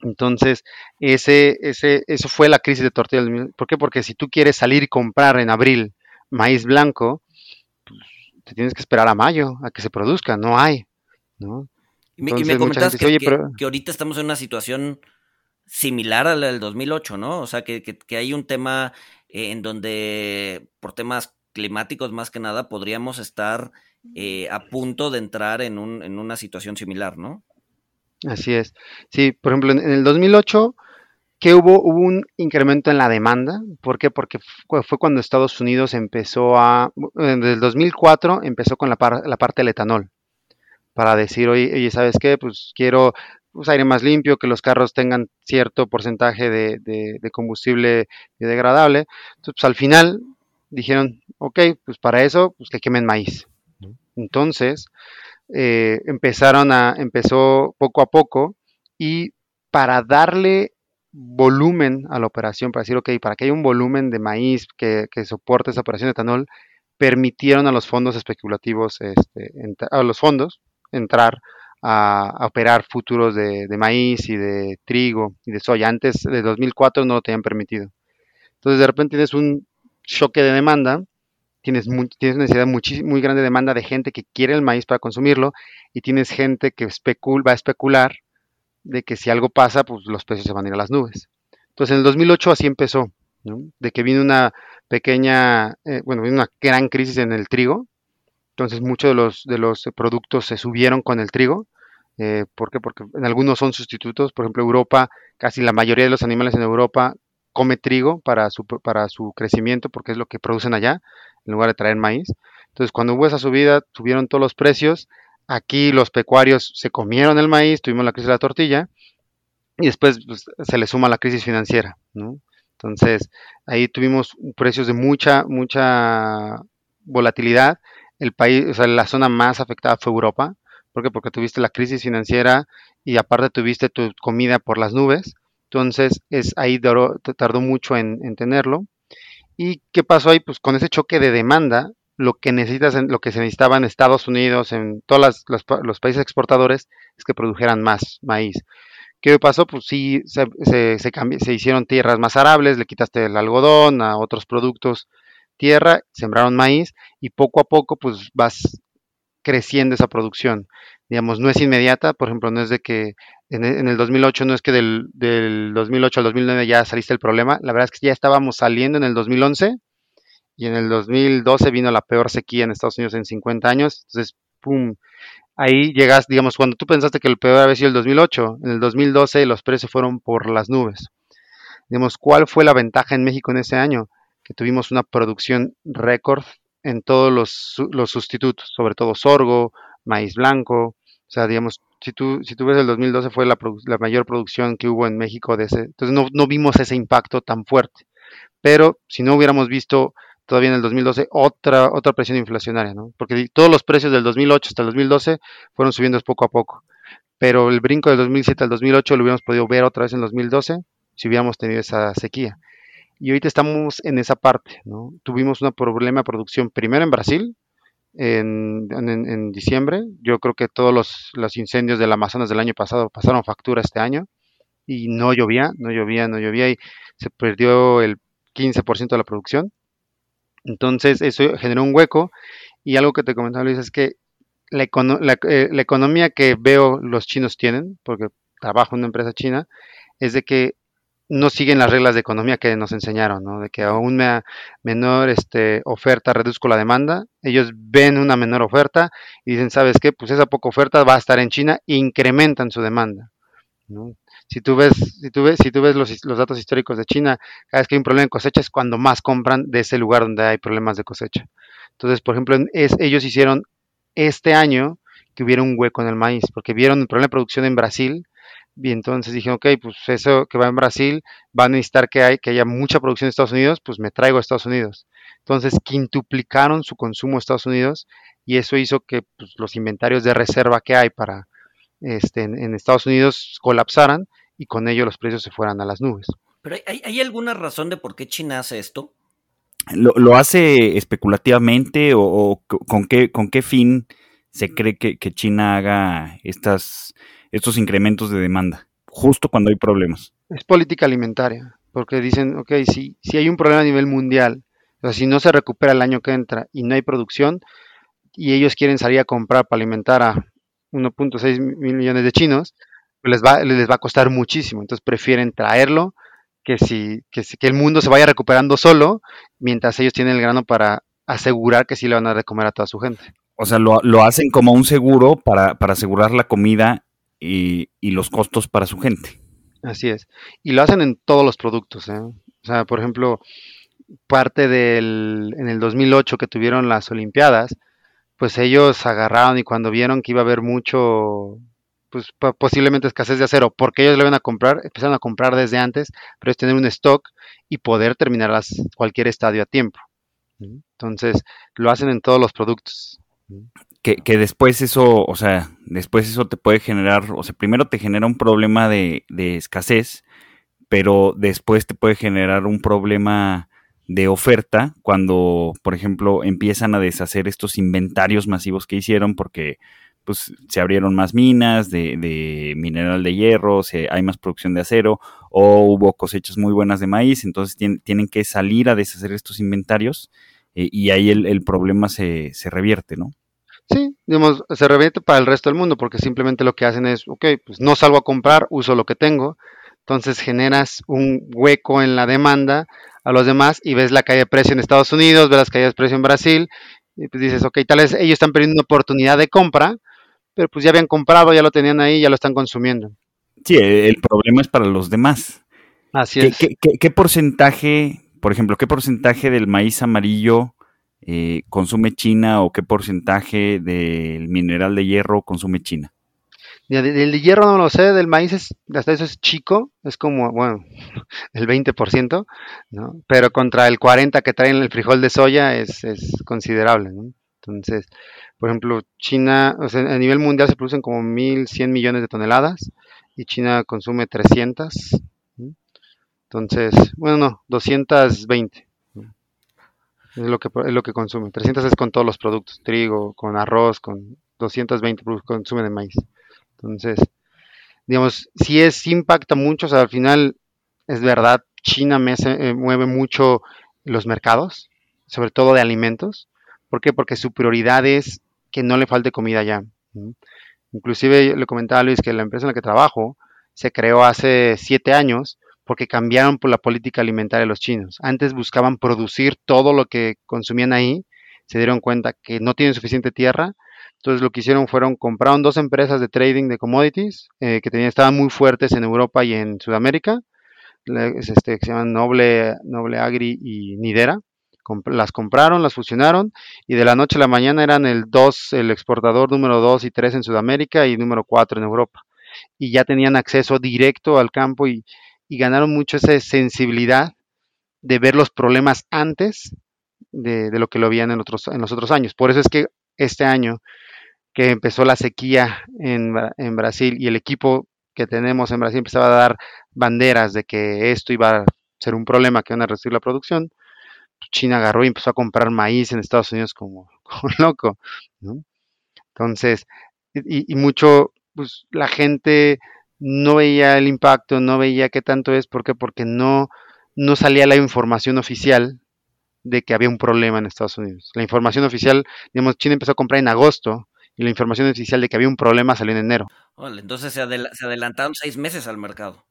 Entonces, ese, ese, eso fue la crisis de tortilla. ¿Por qué? Porque si tú quieres salir y comprar en abril maíz blanco, te tienes que esperar a mayo a que se produzca, no hay, ¿no? y me, comentas que, que, ahorita estamos en una situación similar a la del 2008, ¿no? O sea, que, que hay un tema eh, en donde por temas climáticos más que nada podríamos estar eh, a punto de entrar en, un, en una situación similar, ¿no? Así es. Sí, por ejemplo, en, el 2008 que hubo, hubo un incremento en la demanda. ¿Por qué? Porque fue cuando Estados Unidos empezó a, desde el 2004 empezó con la, la parte del etanol, para decir, oye, ¿sabes qué? Pues quiero pues, aire más limpio, que los carros tengan cierto porcentaje de, de, combustible degradable. Entonces, pues, al final dijeron, ok, pues para eso, pues que quemen maíz. Entonces, eh, empezaron a, empezó poco a poco y para darle volumen a la operación, para decir, ok, para que haya un volumen de maíz que, que soporte esa operación de etanol, permitieron a los fondos especulativos, este, a los fondos, entrar a, operar futuros de, maíz y de trigo y de soya. Antes de 2004 no lo tenían permitido. Entonces de repente tienes un choque de demanda, tienes, tienes una necesidad muy grande demanda de gente que quiere el maíz para consumirlo y tienes gente que va a especular de que si algo pasa, pues los precios se van a ir a las nubes. Entonces en el 2008 así empezó, de que vino una pequeña, eh, bueno, vino una gran crisis en el trigo, entonces muchos de los, de los productos se subieron con el trigo. Eh, ¿Por qué? Porque en algunos son sustitutos. Por ejemplo, Europa, casi la mayoría de los animales en Europa come trigo para su, para su crecimiento porque es lo que producen allá, en lugar de traer maíz. Entonces, cuando hubo esa subida, subieron todos los precios. Aquí los pecuarios se comieron el maíz, tuvimos la crisis de la tortilla y después pues, se le suma la crisis financiera, Entonces, ahí tuvimos precios de mucha, mucha volatilidad el país, o sea, la zona más afectada fue Europa. Porque tuviste la crisis financiera y aparte tuviste tu comida por las nubes. Entonces, es ahí tardó mucho en, tenerlo. ¿Y qué pasó ahí? Pues con ese choque de demanda, lo que necesitas, lo que se necesitaba en Estados Unidos, en todos los, países exportadores, es que produjeran más maíz. ¿Qué pasó? Pues sí, se, se, se hicieron tierras más arables, le quitaste el algodón a otros productos tierra, sembraron maíz y poco a poco pues vas creciendo esa producción. Digamos, no es inmediata, por ejemplo, no es de que en, el 2008, no es que del, 2008 al 2009 ya saliste el problema, la verdad es que ya estábamos saliendo en el 2011 y en el 2012 vino la peor sequía en Estados Unidos en 50 años, entonces, ¡pum! Ahí llegas, digamos, cuando tú pensaste que el peor había sido el 2008, en el 2012 los precios fueron por las nubes. Digamos, ¿cuál fue la ventaja en México en ese año? Tuvimos una producción récord en todos los, sustitutos, sobre todo sorgo, maíz blanco, o sea, digamos, si tú, si tú ves el 2012 fue la, mayor producción que hubo en México de ese, entonces no, no, vimos ese impacto tan fuerte, pero si no hubiéramos visto todavía en el 2012 otra, otra presión inflacionaria, ¿no? Porque todos los precios del 2008 hasta el 2012 fueron subiendo poco a poco, pero el brinco del 2007 al 2008 lo hubiéramos podido ver otra vez en 2012 si hubiéramos tenido esa sequía. Y ahorita estamos en esa parte, ¿no? Tuvimos un problema de producción primero en Brasil, en, diciembre. Yo creo que todos los, incendios del Amazonas del año pasado pasaron factura este año y no llovía, no llovía, no llovía y se perdió el 15% de la producción. Entonces eso generó un hueco y algo que te comentaba Luis es que la, eh, la, economía que veo los chinos tienen, porque trabajo en una empresa china, es de que no siguen las reglas de economía que nos enseñaron, ¿no? De que a una menor este, oferta reduzco la demanda. Ellos ven una menor oferta y dicen, ¿sabes qué? Pues esa poca oferta va a estar en China e incrementan su demanda. ¿no? Si tú ves, si tú ves, si tú ves los, datos históricos de China, cada vez que hay un problema de cosecha es cuando más compran de ese lugar donde hay problemas de cosecha. Entonces, por ejemplo, es, ellos hicieron este año que hubiera un hueco en el maíz, porque vieron el problema de producción en Brasil y entonces dije, ok, pues eso que va en Brasil va a necesitar que, hay, que haya mucha producción en Estados Unidos, pues me traigo a Estados Unidos. Entonces quintuplicaron su consumo en Estados Unidos y eso hizo que pues, los inventarios de reserva que hay para este, en, Estados Unidos colapsaran y con ello los precios se fueran a las nubes. ¿Pero hay, alguna razón de por qué China hace esto? ¿Lo, hace especulativamente o, con, qué, con qué fin se cree que, que China haga estas estos incrementos de demanda, justo cuando hay problemas. Es política alimentaria, porque dicen, ok, si, si hay un problema a nivel mundial, o sea, si no se recupera el año que entra y no hay producción, y ellos quieren salir a comprar para alimentar a 1.6 mil millones de chinos, pues les va, les va a costar muchísimo. Entonces prefieren traerlo que si, que si que el mundo se vaya recuperando solo, mientras ellos tienen el grano para asegurar que sí le van a dar de comer a toda su gente. O sea, lo, lo hacen como un seguro para, para asegurar la comida y, los costos para su gente. Así es. Y lo hacen en todos los productos. ¿eh? O sea, por ejemplo, parte del, en el 2008 que tuvieron las Olimpiadas, pues ellos agarraron y cuando vieron que iba a haber mucho, pues posiblemente escasez de acero, porque ellos lo iban a comprar, empezaron a comprar desde antes, pero es tener un stock y poder terminar cualquier estadio a tiempo. Entonces, lo hacen en todos los productos. Que, después eso, o sea, después eso te puede generar, o sea, primero te genera un problema de, escasez, pero después te puede generar un problema de oferta cuando, por ejemplo, empiezan a deshacer estos inventarios masivos que hicieron porque pues se abrieron más minas de, de mineral de hierro, se, hay más producción de acero o hubo cosechas muy buenas de maíz, entonces tienen, que salir a deshacer estos inventarios eh, y ahí el, problema se, revierte, ¿no? Sí, digamos, se revierte para el resto del mundo porque simplemente lo que hacen es, ok, pues no salgo a comprar, uso lo que tengo, entonces generas un hueco en la demanda a los demás y ves la caída de precio en Estados Unidos, ves las caídas de precio en Brasil y pues dices, ok, tal vez ellos están perdiendo una oportunidad de compra, pero pues ya habían comprado, ya lo tenían ahí, ya lo están consumiendo. Sí, el problema es para los demás. Así ¿Qué, es. ¿qué, qué, qué porcentaje, por ejemplo, qué porcentaje del maíz amarillo eh, consume China o qué porcentaje del mineral de hierro consume China? Del de hierro no lo sé, del maíz es, hasta eso es chico, es como, bueno, el 20%, ¿no? Pero contra el 40% que traen el frijol de soya es, es considerable, ¿no? Entonces, por ejemplo, China, o sea, a nivel mundial se producen como 1.100 millones de toneladas y China consume 300. ¿no? Entonces, bueno, no, 220. Es lo, que, es lo que consume. 300 es con todos los productos, trigo, con arroz, con 220 consumen de maíz. Entonces, digamos, si es impacta mucho, o sea, al final es verdad, China eh, mueve mucho los mercados, sobre todo de alimentos. ¿Por qué? Porque su prioridad es que no le falte comida ya. Inclusive le comentaba a Luis que la empresa en la que trabajo se creó hace siete años porque cambiaron por la política alimentaria de los chinos. Antes buscaban producir todo lo que consumían ahí, se dieron cuenta que no tienen suficiente tierra, entonces lo que hicieron fueron compraron dos empresas de trading de commodities eh, que tenían, estaban muy fuertes en Europa y en Sudamérica, este, se llaman Noble, Noble Agri y Nidera las compraron, las fusionaron y de la noche a la mañana eran el 2, el exportador número 2 y 3 en Sudamérica y número 4 en Europa. Y ya tenían acceso directo al campo y, y ganaron mucho esa sensibilidad de ver los problemas antes de, lo que lo veían en, otros, en los otros años. Por eso es que este año que empezó la sequía en, en Brasil y el equipo que tenemos en Brasil empezaba a dar banderas de que esto iba a ser un problema, que iban a reducir la producción, China agarró y empezó a comprar maíz en Estados Unidos como, loco. Entonces, y, y, mucho, pues la gente no veía el impacto, no veía qué tanto es, ¿por qué? Porque no, no salía la información oficial de que había un problema en Estados Unidos. La información oficial, digamos, China empezó a comprar en agosto y la información oficial de que había un problema salió en enero. Vale, entonces se, adel se adelantaron seis meses al mercado.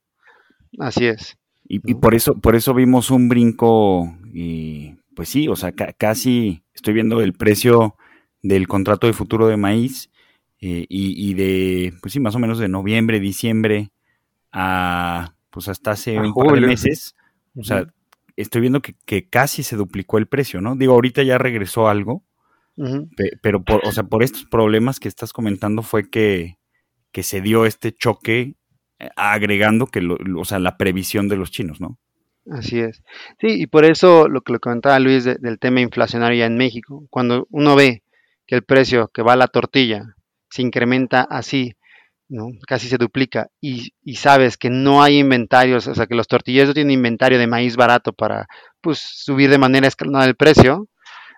Así es. Y, y, por eso, por eso vimos un brinco y pues sí, o sea, ca casi estoy viendo el precio del contrato de futuro de maíz eh, y, y, de, pues sí, más o menos de noviembre, diciembre a, pues hasta hace a un par de meses. O sea, estoy viendo que, que, casi se duplicó el precio, ¿no? Digo, ahorita ya regresó algo, uh -huh. pe pero por, o sea, por estos problemas que estás comentando fue que, que se dio este choque agregando que, lo, o sea, la previsión de los chinos, ¿no? Así es. Sí, y por eso lo que le comentaba Luis de, del tema inflacionario ya en México, cuando uno ve que el precio que va a la tortilla se incrementa así, ¿no? casi se duplica, y, y, sabes que no hay inventarios, o sea, que los tortilleros tienen inventario de maíz barato para pues, subir de manera escalonada el precio,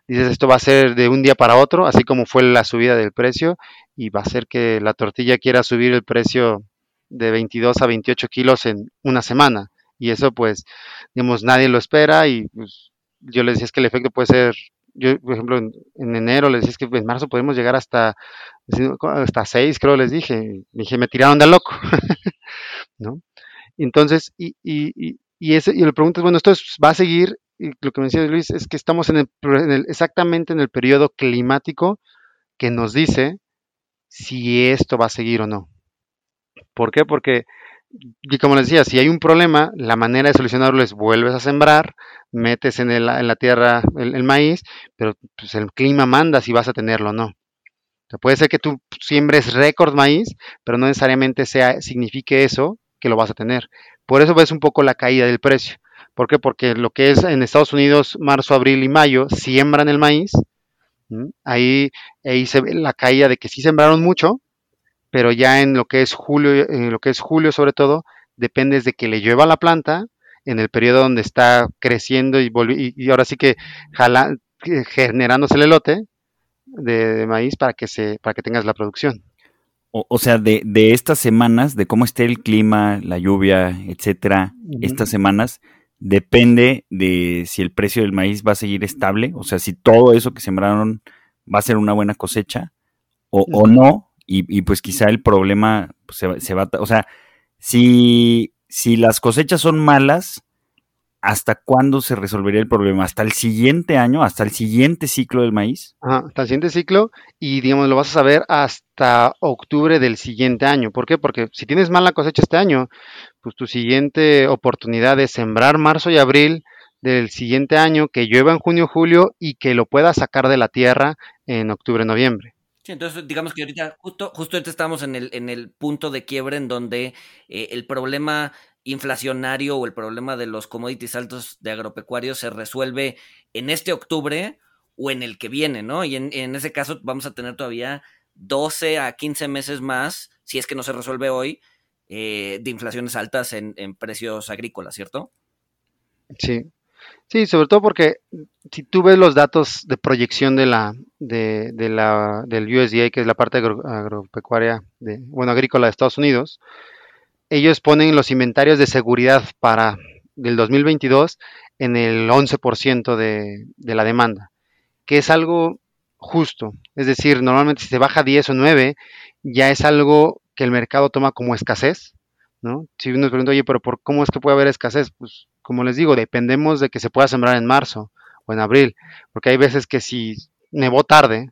dices esto va a ser de un día para otro, así como fue la subida del precio, y va a ser que la tortilla quiera subir el precio de 22 a 28 kilos en una semana y eso pues, digamos, nadie lo espera y pues, yo les decía es que el efecto puede ser yo, por ejemplo, en, enero les dije que en marzo podemos llegar hasta, hasta 6, creo les dije. dije, me tiraron de loco, ¿no? Entonces, y, y, y, ese, y le preguntas, bueno, esto va a seguir, y lo que me decía Luis es que estamos en el, exactamente en el periodo climático que nos dice si esto va a seguir o no. ¿Por qué? Porque y como les decía, si hay un problema, la manera de solucionarlo es vuelves a sembrar, metes en, la tierra el, maíz, pero pues, el clima manda si vas a tenerlo o no. puede ser que tú siembres récord maíz, pero no necesariamente sea, signifique eso que lo vas a tener. Por eso ves un poco la caída del precio. ¿Por qué? Porque lo que es en Estados Unidos, marzo, abril y mayo, siembran el maíz. Ahí, ahí se ve la caída de que sí sembraron mucho, pero ya en lo que es julio, en lo que es julio sobre todo, depende de que le llueva la planta en el periodo donde está creciendo y, y, ahora sí que jala, generándose el elote de, maíz para que se para que tengas la producción. O, sea, de, de, estas semanas, de cómo esté el clima, la lluvia, etcétera, estas semanas, depende de si el precio del maíz va a seguir estable, o sea, si todo eso que sembraron va a ser una buena cosecha, o, o no, y, pues quizá el problema pues, se, va, o sea, si, si las cosechas son malas, ¿hasta cuándo se resolvería el problema? ¿Hasta el siguiente año? ¿Hasta el siguiente ciclo del maíz? Ajá, hasta el siguiente ciclo y digamos lo vas a saber hasta octubre del siguiente año. ¿Por qué? Porque si tienes mala cosecha este año, pues tu siguiente oportunidad es sembrar marzo y abril del siguiente año, que llueva en junio, julio y que lo puedas sacar de la tierra en octubre, noviembre. Sí, entonces digamos que ahorita, justo, justo ahorita estamos en el, en el punto de quiebre en donde eh, el problema inflacionario o el problema de los commodities altos de agropecuarios se resuelve en este octubre o en el que viene, ¿no? Y en, en ese caso vamos a tener todavía 12 a 15 meses más, si es que no se resuelve hoy, eh, de inflaciones altas en, en precios agrícolas, ¿cierto? Sí, Sí, sobre todo porque si tú ves los datos de proyección de la, de, la, del USDA, que es la parte agropecuaria, de, bueno, agrícola de Estados Unidos, ellos ponen los inventarios de seguridad para del 2022 en el 11% de, de la demanda, que es algo justo. Es decir, normalmente si se baja 10 o 9, ya es algo que el mercado toma como escasez, ¿no? Si uno pregunta, oye, pero ¿por cómo es que puede haber escasez? Pues como les digo, dependemos de que se pueda sembrar en marzo o en abril, porque hay veces que si nevó tarde,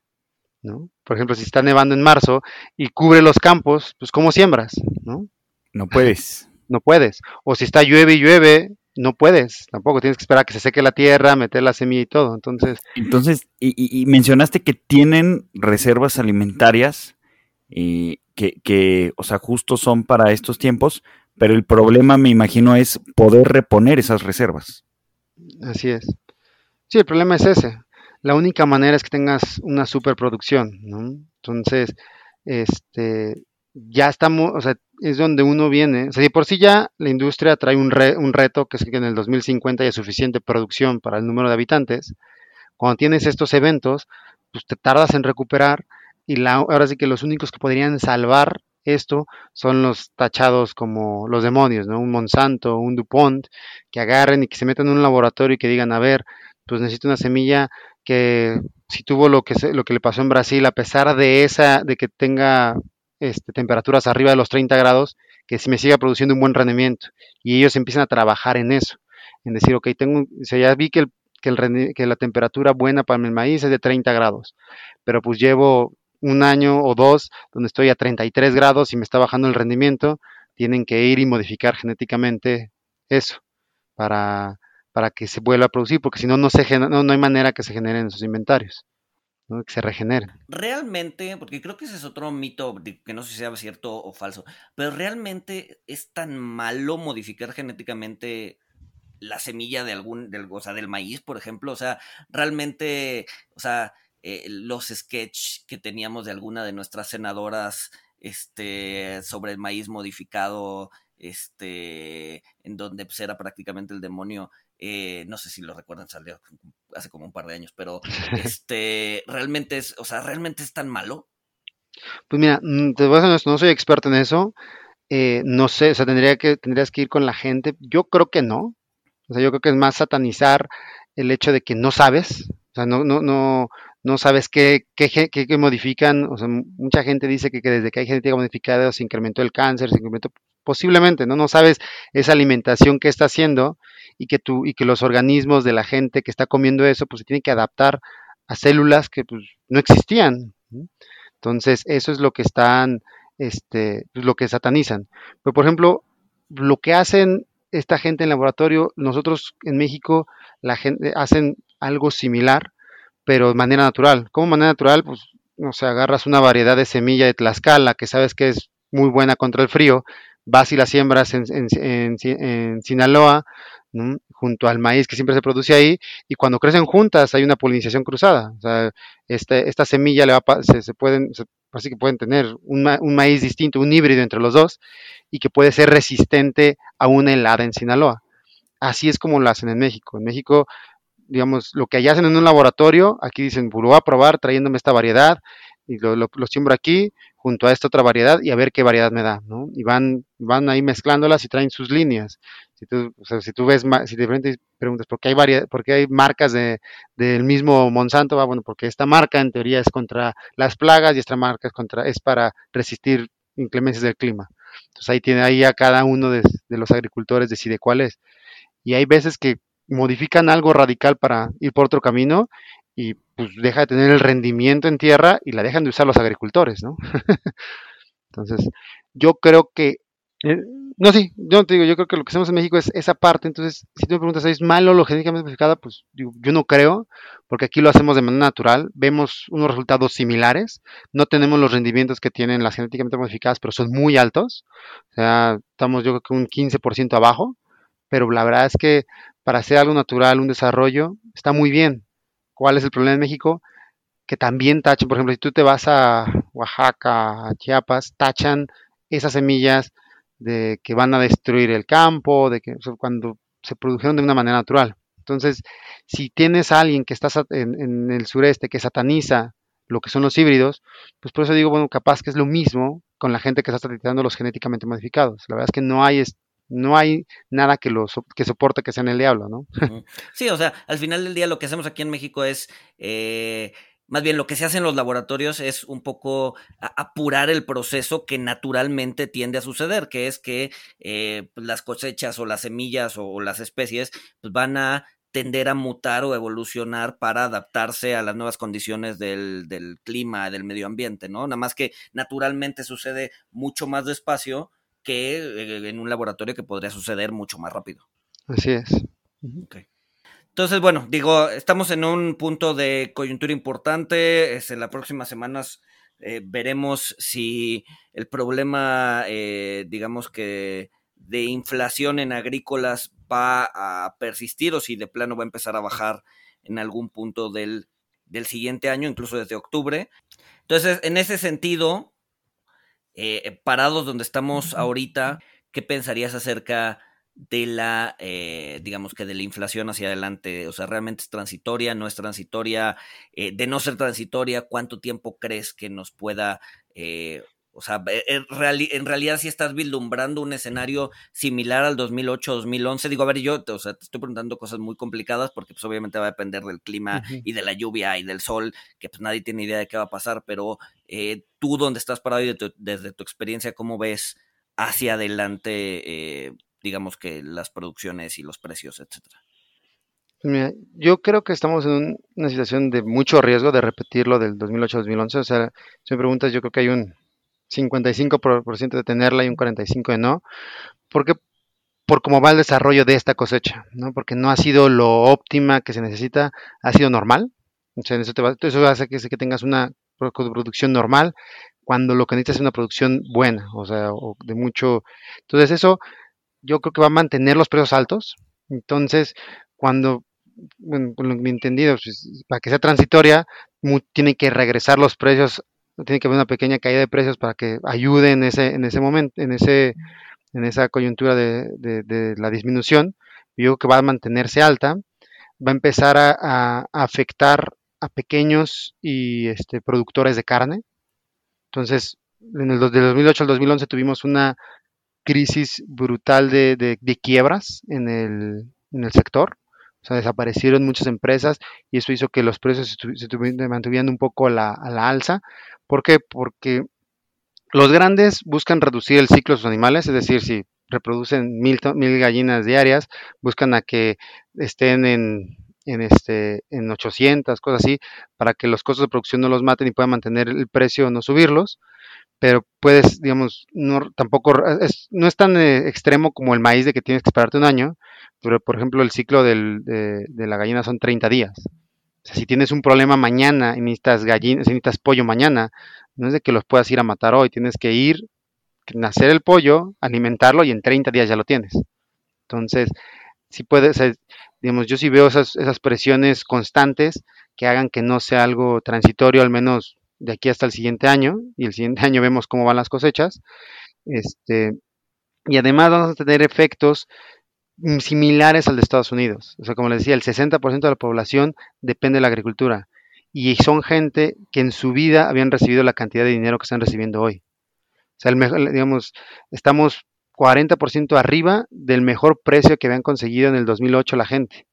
¿no? Por ejemplo, si está nevando en marzo y cubre los campos, pues ¿cómo siembras? No, no puedes. No puedes. O si está llueve y llueve, no puedes. Tampoco tienes que esperar a que se seque la tierra, meter la semilla y todo. Entonces, entonces y, mencionaste que tienen reservas alimentarias y que, que, o sea, justo son para estos tiempos, pero el problema, me imagino, es poder reponer esas reservas. Así es. Sí, el problema es ese. La única manera es que tengas una superproducción, ¿no? Entonces, este, ya estamos, o sea, es donde uno viene. O sea, por sí ya la industria trae un, un reto que es que en el 2050 haya suficiente producción para el número de habitantes. Cuando tienes estos eventos, pues te tardas en recuperar y la, ahora sí que los únicos que podrían salvar esto son los tachados como los demonios, ¿no? Un Monsanto, un DuPont, que agarren y que se metan en un laboratorio y que digan, a ver, pues necesito una semilla que si tuvo lo que, lo que le pasó en Brasil, a pesar de esa, de que tenga este, temperaturas arriba de los 30 grados, que si me siga produciendo un buen rendimiento. Y ellos empiezan a trabajar en eso, en decir, ok, tengo, o sea, ya vi que, el, que, la temperatura buena para el maíz es de 30 grados, pero pues llevo un año o dos donde estoy a 33 grados y me está bajando el rendimiento, tienen que ir y modificar genéticamente eso para, para que se vuelva a producir, porque si no, no, se, no, no hay manera que se generen esos inventarios. que se regeneren. Realmente, porque creo que ese es otro mito que no sé si sea cierto o falso, pero realmente es tan malo modificar genéticamente la semilla de algún, del, o sea, del maíz, por ejemplo, o sea, realmente, o sea, eh, los sketch que teníamos de alguna de nuestras senadoras este, sobre el maíz modificado, este, en donde pues, era prácticamente el demonio. Eh, no sé si lo recuerdan, salió hace como un par de años, pero este, realmente es, o sea, realmente es tan malo. Pues mira, mm, te voy a decir, no soy experto en eso. Eh, no sé, o sea, tendría que, tendrías que ir con la gente. Yo creo que no. O sea, yo creo que es más satanizar el hecho de que no sabes, O sea, no, no, no, no sabes qué, qué, modifican. O sea, mucha gente dice que, que, desde que hay genética modificada se incrementó el cáncer, se incrementó posiblemente, ¿no? No sabes esa alimentación que está haciendo y que, tú, y que los organismos de la gente que está comiendo eso, pues se tienen que adaptar a células que pues, no existían. Entonces, eso es lo que están, este, pues, lo que satanizan. Pero, por ejemplo, lo que hacen esta gente en laboratorio, nosotros en México, la gente hacen algo similar, pero de manera natural. ¿Cómo manera natural? Pues, no sé, agarras una variedad de semilla de Tlaxcala que sabes que es muy buena contra el frío, vas y la siembras en, Sinaloa, junto al maíz que siempre se produce ahí, y cuando crecen juntas hay una polinización cruzada. O sea, este, esta semilla se, pueden, así que pueden tener un, un, maíz distinto, un híbrido entre los dos, y que puede ser resistente a una helada en Sinaloa. Así es como lo hacen en México. En México, digamos, lo que allá hacen en un laboratorio, aquí dicen, pues lo voy a probar trayéndome esta variedad, y lo, lo, lo siembro aquí, junto a esta otra variedad y a ver qué variedad me da, ¿no? Y van, van ahí mezclándolas y traen sus líneas. Si tú, si tú ves, si de repente preguntas por qué hay, variedad, por qué hay marcas de, del mismo Monsanto, va, bueno, porque esta marca en teoría es contra las plagas y esta marca es, contra, es para resistir inclemencias del clima. Entonces ahí tiene ahí a cada uno de, de los agricultores decide cuál es. Y hay veces que modifican algo radical para ir por otro camino y pues deja de tener el rendimiento en tierra y la dejan de usar los agricultores, ¿no? Entonces, yo creo que eh, no, sí, yo te digo, yo creo que lo que hacemos en México es esa parte. Entonces, si tú me preguntas, ¿es malo lo genéticamente modificado? Pues digo, yo no creo, porque aquí lo hacemos de manera natural. Vemos unos resultados similares. No tenemos los rendimientos que tienen las genéticamente modificadas, pero son muy altos. O sea, estamos yo creo que un 15% abajo. Pero la verdad es que para hacer algo natural, un desarrollo, está muy bien. ¿Cuál es el problema en México? Que también tachan, por ejemplo, si tú te vas a Oaxaca, a Chiapas, tachan esas semillas de que van a destruir el campo, de que cuando se produjeron de una manera natural. Entonces, si tienes a alguien que está en, en, el sureste que sataniza lo que son los híbridos, pues por eso digo, bueno, capaz que es lo mismo con la gente que está satanizando los genéticamente modificados. La verdad es que no hay no hay nada que lo que soporte que sea en el diablo, ¿no? Sí, o sea, al final del día lo que hacemos aquí en México es eh, más bien lo que se hace en los laboratorios es un poco apurar el proceso que naturalmente tiende a suceder, que es que eh, pues, las cosechas o las semillas o las especies pues van a tender a mutar o evolucionar para adaptarse a las nuevas condiciones del, del, clima, del medio ambiente, ¿no? Nada más que naturalmente sucede mucho más despacio que eh, en un laboratorio que podría suceder mucho más rápido. Así es. Okay. Entonces, bueno, digo, estamos en un punto de coyuntura importante. Es, en las próximas semanas eh, veremos si el problema, eh, digamos que de inflación en agrícolas va a persistir o si de plano va a empezar a bajar en algún punto del, del siguiente año, incluso desde octubre. Entonces, en ese sentido, eh, parados donde estamos ahorita, ¿qué pensarías acerca de la, eh, digamos que de la inflación hacia adelante? O sea, ¿realmente es transitoria? ¿No es transitoria? Eh, de no ser transitoria, ¿cuánto tiempo crees que nos pueda... O sea, en, reali en realidad si estás vislumbrando un escenario similar al 2008-2011, digo, a ver, yo o sea, te estoy preguntando cosas muy complicadas porque pues obviamente va a depender del clima uh -huh. y de la lluvia y del sol, que pues nadie tiene idea de qué va a pasar, pero eh, tú donde estás parado y de tu, desde tu experiencia, ¿cómo ves hacia adelante eh, digamos que las producciones y los precios, etcétera? Mira, yo creo que estamos en un, una situación de mucho riesgo de repetir lo del 2008-2011. O sea, si me preguntas, yo creo que hay un 55% de tenerla y un 45% de no. Porque por cómo va el desarrollo de esta cosecha, ¿no? Porque no ha sido lo óptima que se necesita, ha sido normal. O sea, eso, te va, eso hace que, tengas una producción normal cuando lo que necesitas es una producción buena, o sea, o de mucho. Entonces, eso yo creo que va a mantener los precios altos. Entonces, cuando, bueno, con lo que he entendido, pues, para que sea transitoria, tiene que regresar los precios, tiene que haber una pequeña caída de precios para que ayude en ese, en ese momento, en ese, en esa coyuntura de, la disminución. Yo creo que va a mantenerse alta, va a empezar a, a, a afectar a pequeños y este, productores de carne. Entonces, en el, de 2008 al 2011 tuvimos una crisis brutal de, de, quiebras en el, en el, sector. O sea, desaparecieron muchas empresas y eso hizo que los precios se, mantuvieran un poco a la, alza. ¿Por qué? Porque los grandes buscan reducir el ciclo de sus animales, es decir, si reproducen mil, mil gallinas diarias, buscan a que estén en, en, este, en 800, cosas así, para que los costos de producción no los maten y puedan mantener el precio, no subirlos pero puedes, digamos, no, tampoco, es, no es tan eh, extremo como el maíz de que tienes que esperarte un año, pero por ejemplo el ciclo de, la gallina son 30 días. Si tienes un problema mañana y necesitas gallinas, necesitas pollo mañana, no es de que los puedas ir a matar hoy, tienes que ir, nacer el pollo, alimentarlo y en 30 días ya lo tienes. Entonces, si puedes, digamos, yo sí veo esas, esas presiones constantes que hagan que no sea algo transitorio, al menos de aquí hasta el siguiente año, y el siguiente año vemos cómo van las cosechas. Este, y además vamos a tener efectos similares al de Estados Unidos. O sea, como les decía, el 60% de la población depende de la agricultura. Y son gente que en su vida habían recibido la cantidad de dinero que están recibiendo hoy. O sea, el mejor, digamos, estamos 40% arriba del mejor precio que habían conseguido en el 2008 la gente.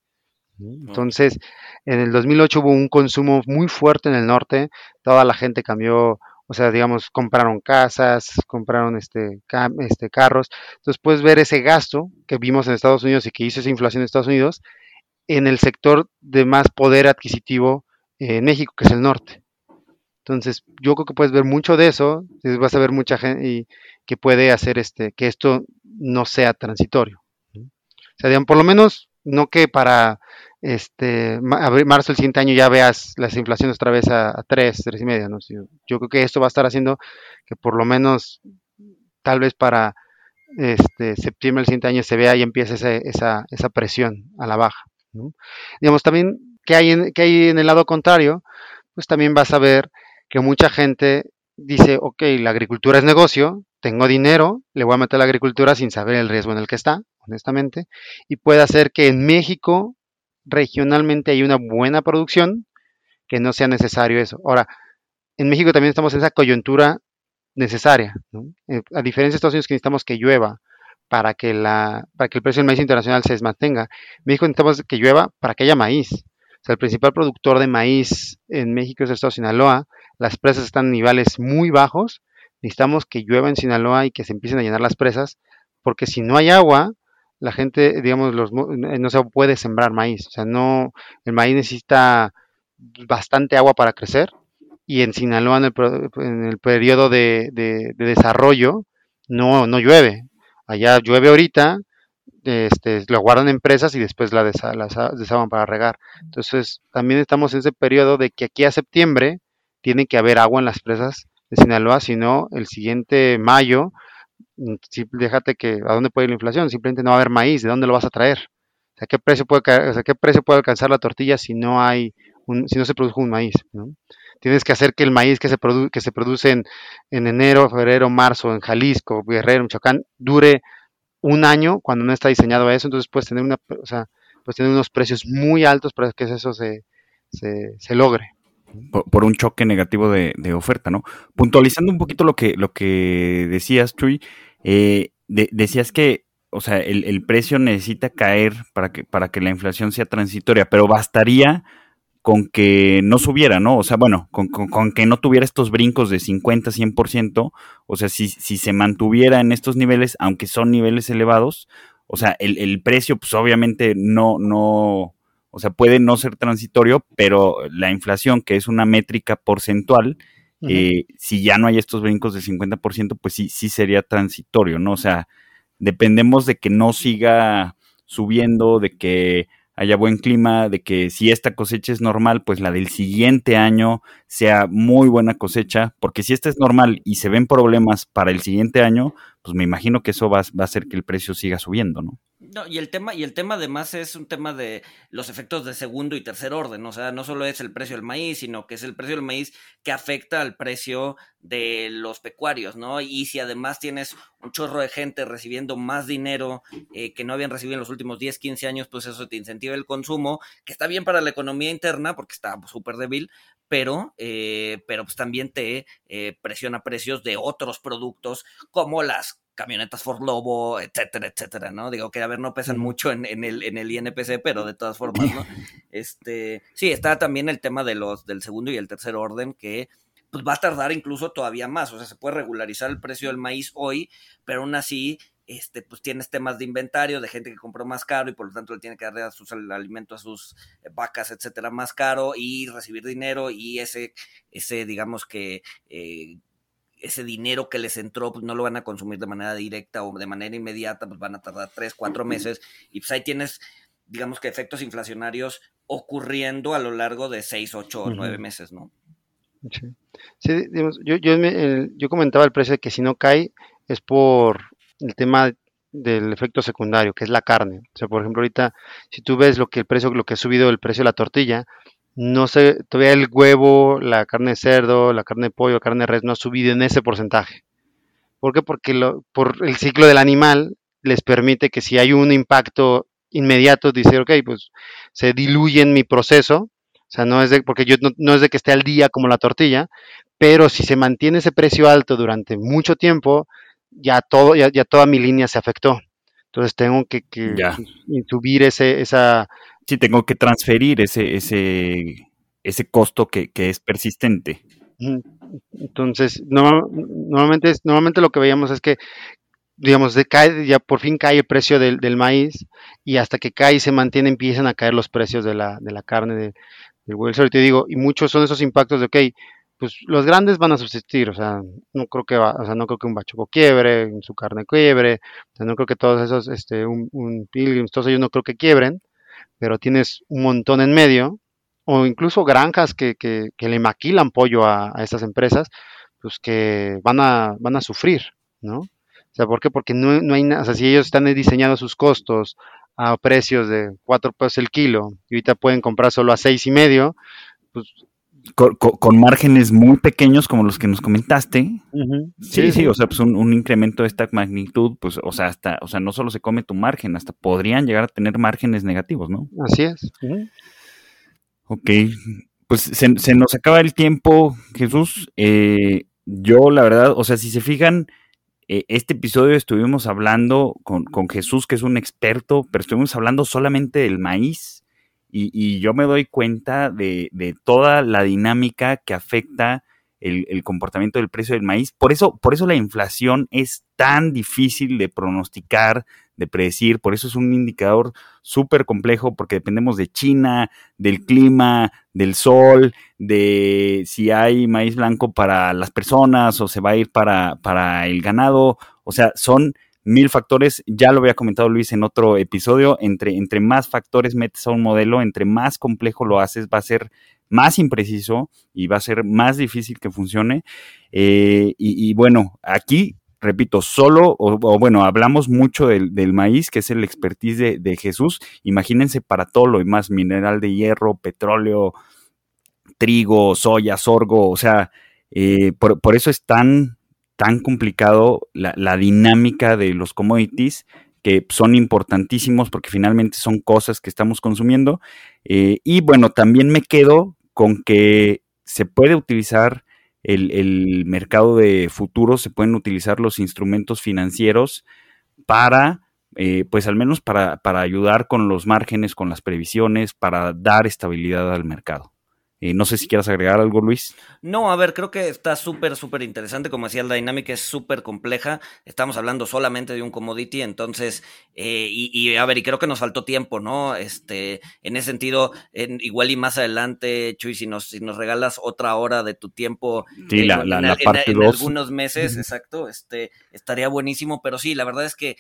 Entonces, en el 2008 hubo un consumo muy fuerte en el norte, toda la gente cambió, o sea, digamos, compraron casas, compraron este, este carros. Entonces, puedes ver ese gasto que vimos en Estados Unidos y que hizo esa inflación en Estados Unidos en el sector de más poder adquisitivo en México, que es el norte. Entonces, yo creo que puedes ver mucho de eso, vas a ver mucha gente y que puede hacer este que esto no sea transitorio. O sea, digamos, por lo menos no que para este, marzo del siguiente año ya veas las inflaciones otra vez a, 3, 3 y medio, ¿no? Yo creo que esto va a estar haciendo que por lo menos, tal vez para este, septiembre del siguiente año se vea y empiece esa, esa, presión a la baja. Digamos, también, ¿qué hay, en, ¿qué hay en el lado contrario? Pues también vas a ver que mucha gente dice, ok, la agricultura es negocio, tengo dinero, le voy a meter a la agricultura sin saber el riesgo en el que está, honestamente, y puede hacer que en México regionalmente hay una buena producción, que no sea necesario eso. Ahora, en México también estamos en esa coyuntura necesaria, eh, a diferencia de Estados Unidos que necesitamos que llueva para que, la, para que el precio del maíz internacional se mantenga. En México necesitamos que llueva para que haya maíz. O sea, el principal productor de maíz en México es el Estado de Sinaloa. Las presas están en niveles muy bajos. Necesitamos que llueva en Sinaloa y que se empiecen a llenar las presas, porque si no hay agua, la gente, digamos, los, eh, no se puede sembrar maíz. O sea, no, el maíz necesita bastante agua para crecer y en Sinaloa, en el, periodo de, desarrollo, no, no llueve. Allá llueve ahorita, este, lo guardan empresas y después la, desaban para regar. Entonces, también estamos en ese periodo de que aquí a septiembre tiene que haber agua en las presas de Sinaloa, si no, el siguiente mayo Mm, déjate que a dónde puede ir la inflación, simplemente no va a haber maíz, ¿de dónde lo vas a traer? O sea, ¿qué precio puede, ¿qué precio puede alcanzar la tortilla si no hay un, si no se produce un maíz? Tienes que hacer que el maíz que se, que se produce en, enero, febrero, marzo, en Jalisco, Guerrero, Michoacán, dure un año cuando no está diseñado a eso, entonces puedes tener una, o sea, puedes tener unos precios muy altos para que eso se, se, logre. Por, un choque negativo de, de, oferta, ¿no? Puntualizando un poquito lo que, lo que decías, Chuy, eh, decías que, o sea, el, precio necesita caer para que, para que la inflación sea transitoria, pero bastaría con que no subiera, ¿no? O sea, bueno, con, que no tuviera estos brincos de 50, 100%, o sea, si, si se mantuviera en estos niveles, aunque son niveles elevados, o sea, el, precio, pues obviamente no, no, o sea, puede no ser transitorio, pero la inflación, que es una métrica porcentual, eh, si ya no hay estos brincos del 50%, pues sí, sí sería transitorio, ¿no? O sea, dependemos de que no siga subiendo, de que haya buen clima, de que si esta cosecha es normal, pues la del siguiente año sea muy buena cosecha, porque si esta es normal y se ven problemas para el siguiente año, pues me imagino que eso va, va a hacer que el precio siga subiendo, ¿no? No, y el tema, y el tema además es un tema de los efectos de segundo y tercer orden, o sea, no solo es el precio del maíz, sino que es el precio del maíz que afecta al precio de los pecuarios, ¿no? Y si además tienes un chorro de gente recibiendo más dinero eh, que no habían recibido en los últimos 10, 15 años, pues eso te incentiva el consumo, que está bien para la economía interna porque está súper débil, pero, eh, pero pues también te eh, presiona precios de otros productos como las camionetas Ford Lobo, etcétera, etcétera, ¿no? Digo que a ver, no pesan mucho en, el, en el INPC, pero de todas formas, ¿no? Este, sí, está también el tema de los del segundo y el tercer orden que pues va a tardar incluso todavía más, o sea, se puede regularizar el precio del maíz hoy, pero aún así este, pues tienes temas de inventario, de gente que compró más caro y por lo tanto le tiene que dar sus alimentos a sus eh, vacas, etcétera, más caro y recibir dinero y ese, ese digamos que eh, ese dinero que les entró, pues no lo van a consumir de manera directa o de manera inmediata, pues van a tardar tres, cuatro meses y pues ahí tienes, digamos que efectos inflacionarios ocurriendo a lo largo de seis, ocho o nueve meses, ¿no? Sí, digamos, yo, yo, yo comentaba el precio de que si no cae es por el tema del efecto secundario, que es la carne. O sea, por ejemplo, ahorita, si tú ves lo que el precio, lo que ha subido el precio de la tortilla, no sé, todavía el huevo, la carne de cerdo, la carne de pollo, la carne de res no ha subido en ese porcentaje. ¿Por qué? Porque lo, por el ciclo del animal les permite que si hay un impacto inmediato, dice, ok, pues se diluye en mi proceso, o sea, no es de, porque yo no, no, es de que esté al día como la tortilla, pero si se mantiene ese precio alto durante mucho tiempo, ya todo, ya, ya toda mi línea se afectó. Entonces tengo que, que subir ese, esa... Sí, tengo que transferir ese, ese, ese costo que, que es persistente. Entonces, no, normalmente, normalmente lo que veíamos es que, digamos, de cae, ya por fin cae el precio del, del, maíz y hasta que cae y se mantiene empiezan a caer los precios de la, de la carne, de, del. Y te digo, y muchos son esos impactos de, ok, pues los grandes van a subsistir, o sea, no creo que va, o sea, no creo que un bachuco quiebre, su carne quiebre, o sea, no creo que todos esos, este, un, un pilgrims, todos ellos no creo que quiebren, pero tienes un montón en medio, o incluso granjas que, que, que le maquilan pollo a, a, estas empresas, pues que van a, van a sufrir, ¿no? O sea, ¿por qué? Porque no, no hay nada, o sea, si ellos están diseñando sus costos a precios de 4 pesos el kilo y ahorita pueden comprar solo a seis y medio, pues con, márgenes muy pequeños como los que nos comentaste. sí, sí, o sea, pues un, incremento de esta magnitud, pues, o sea, hasta, o sea, no solo se come tu margen, hasta podrían llegar a tener márgenes negativos, ¿no? Así es. Ok, pues se, nos acaba el tiempo, Jesús. Eh, yo, la verdad, o sea, si se fijan, eh, este episodio estuvimos hablando con, con Jesús, que es un experto, pero estuvimos hablando solamente del maíz y, yo me doy cuenta de, toda la dinámica que afecta el, comportamiento del precio del maíz. Por eso, por eso la inflación es tan difícil de pronosticar, de predecir, por eso es un indicador súper complejo, porque dependemos de China, del clima, del sol, de si hay maíz blanco para las personas o se va a ir para, para el ganado. O sea, son mil factores, ya lo había comentado Luis en otro episodio, entre, entre más factores metes a un modelo, entre más complejo lo haces, va a ser más impreciso y va a ser más difícil que funcione. Eh, y, bueno, aquí, repito, solo, o, bueno, hablamos mucho del, maíz, que es el expertise de, Jesús. Imagínense para todo lo demás, mineral de hierro, petróleo, trigo, soya, sorgo, o sea, eh, por, por, eso es tan tan complicado la, dinámica de los commodities que son importantísimos porque finalmente son cosas que estamos consumiendo. Eh, y bueno, también me quedo con que se puede utilizar el, mercado de futuros, se pueden utilizar los instrumentos financieros para, eh, pues al menos para, para ayudar con los márgenes, con las previsiones, para dar estabilidad al mercado. Eh, no sé si quieras agregar algo, Luis. No, a ver, creo que está súper, súper interesante. Como decía, la dinámica es súper compleja. Estamos hablando solamente de un commodity, entonces, eh, y, a ver, y creo que nos faltó tiempo, ¿no? Este, en ese sentido, en, igual y más adelante, Chuy, si nos, si nos regalas otra hora de tu tiempo en, algunos meses, exacto, este, estaría buenísimo. Pero sí, la verdad es que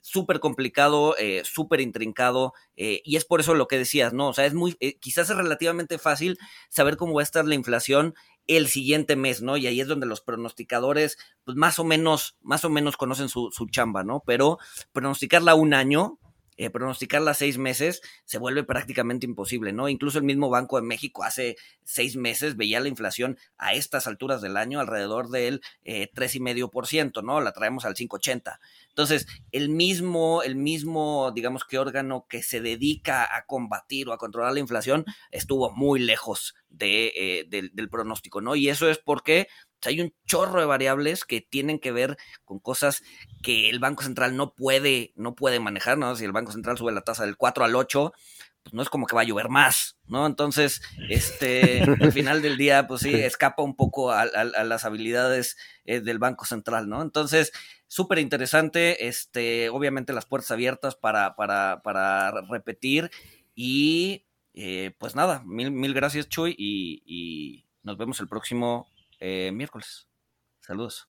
súper complicado, eh, súper intrincado, eh, y es por eso lo que decías, ¿no? O sea, es muy, eh, quizás es relativamente fácil saber cómo va a estar la inflación el siguiente mes, ¿no? Y ahí es donde los pronosticadores, pues más o menos, más o menos conocen su, su chamba, ¿no? Pero pronosticarla un año, eh, pronosticarla seis meses se vuelve prácticamente imposible, ¿no? Incluso el mismo Banco de México hace seis meses veía la inflación a estas alturas del año alrededor del eh, tres y medio por ciento, ¿no? La traemos al 5.80. Entonces, el mismo, el mismo, digamos que órgano que se dedica a combatir o a controlar la inflación estuvo muy lejos de, eh, del, pronóstico, ¿no? Y eso es porque hay un chorro de variables que tienen que ver con cosas que el Banco Central no puede, no puede manejar, ¿no? Si el Banco Central sube la tasa del 4 al 8, pues no es como que va a llover más, ¿no? Entonces, este, al final del día, pues sí, escapa un poco a, las habilidades eh, del Banco Central, ¿no? Entonces, súper interesante, este, obviamente las puertas abiertas para, para, para repetir y eh, pues nada, mil, mil gracias Chuy y, y nos vemos el próximo eh, miércoles. Saludos.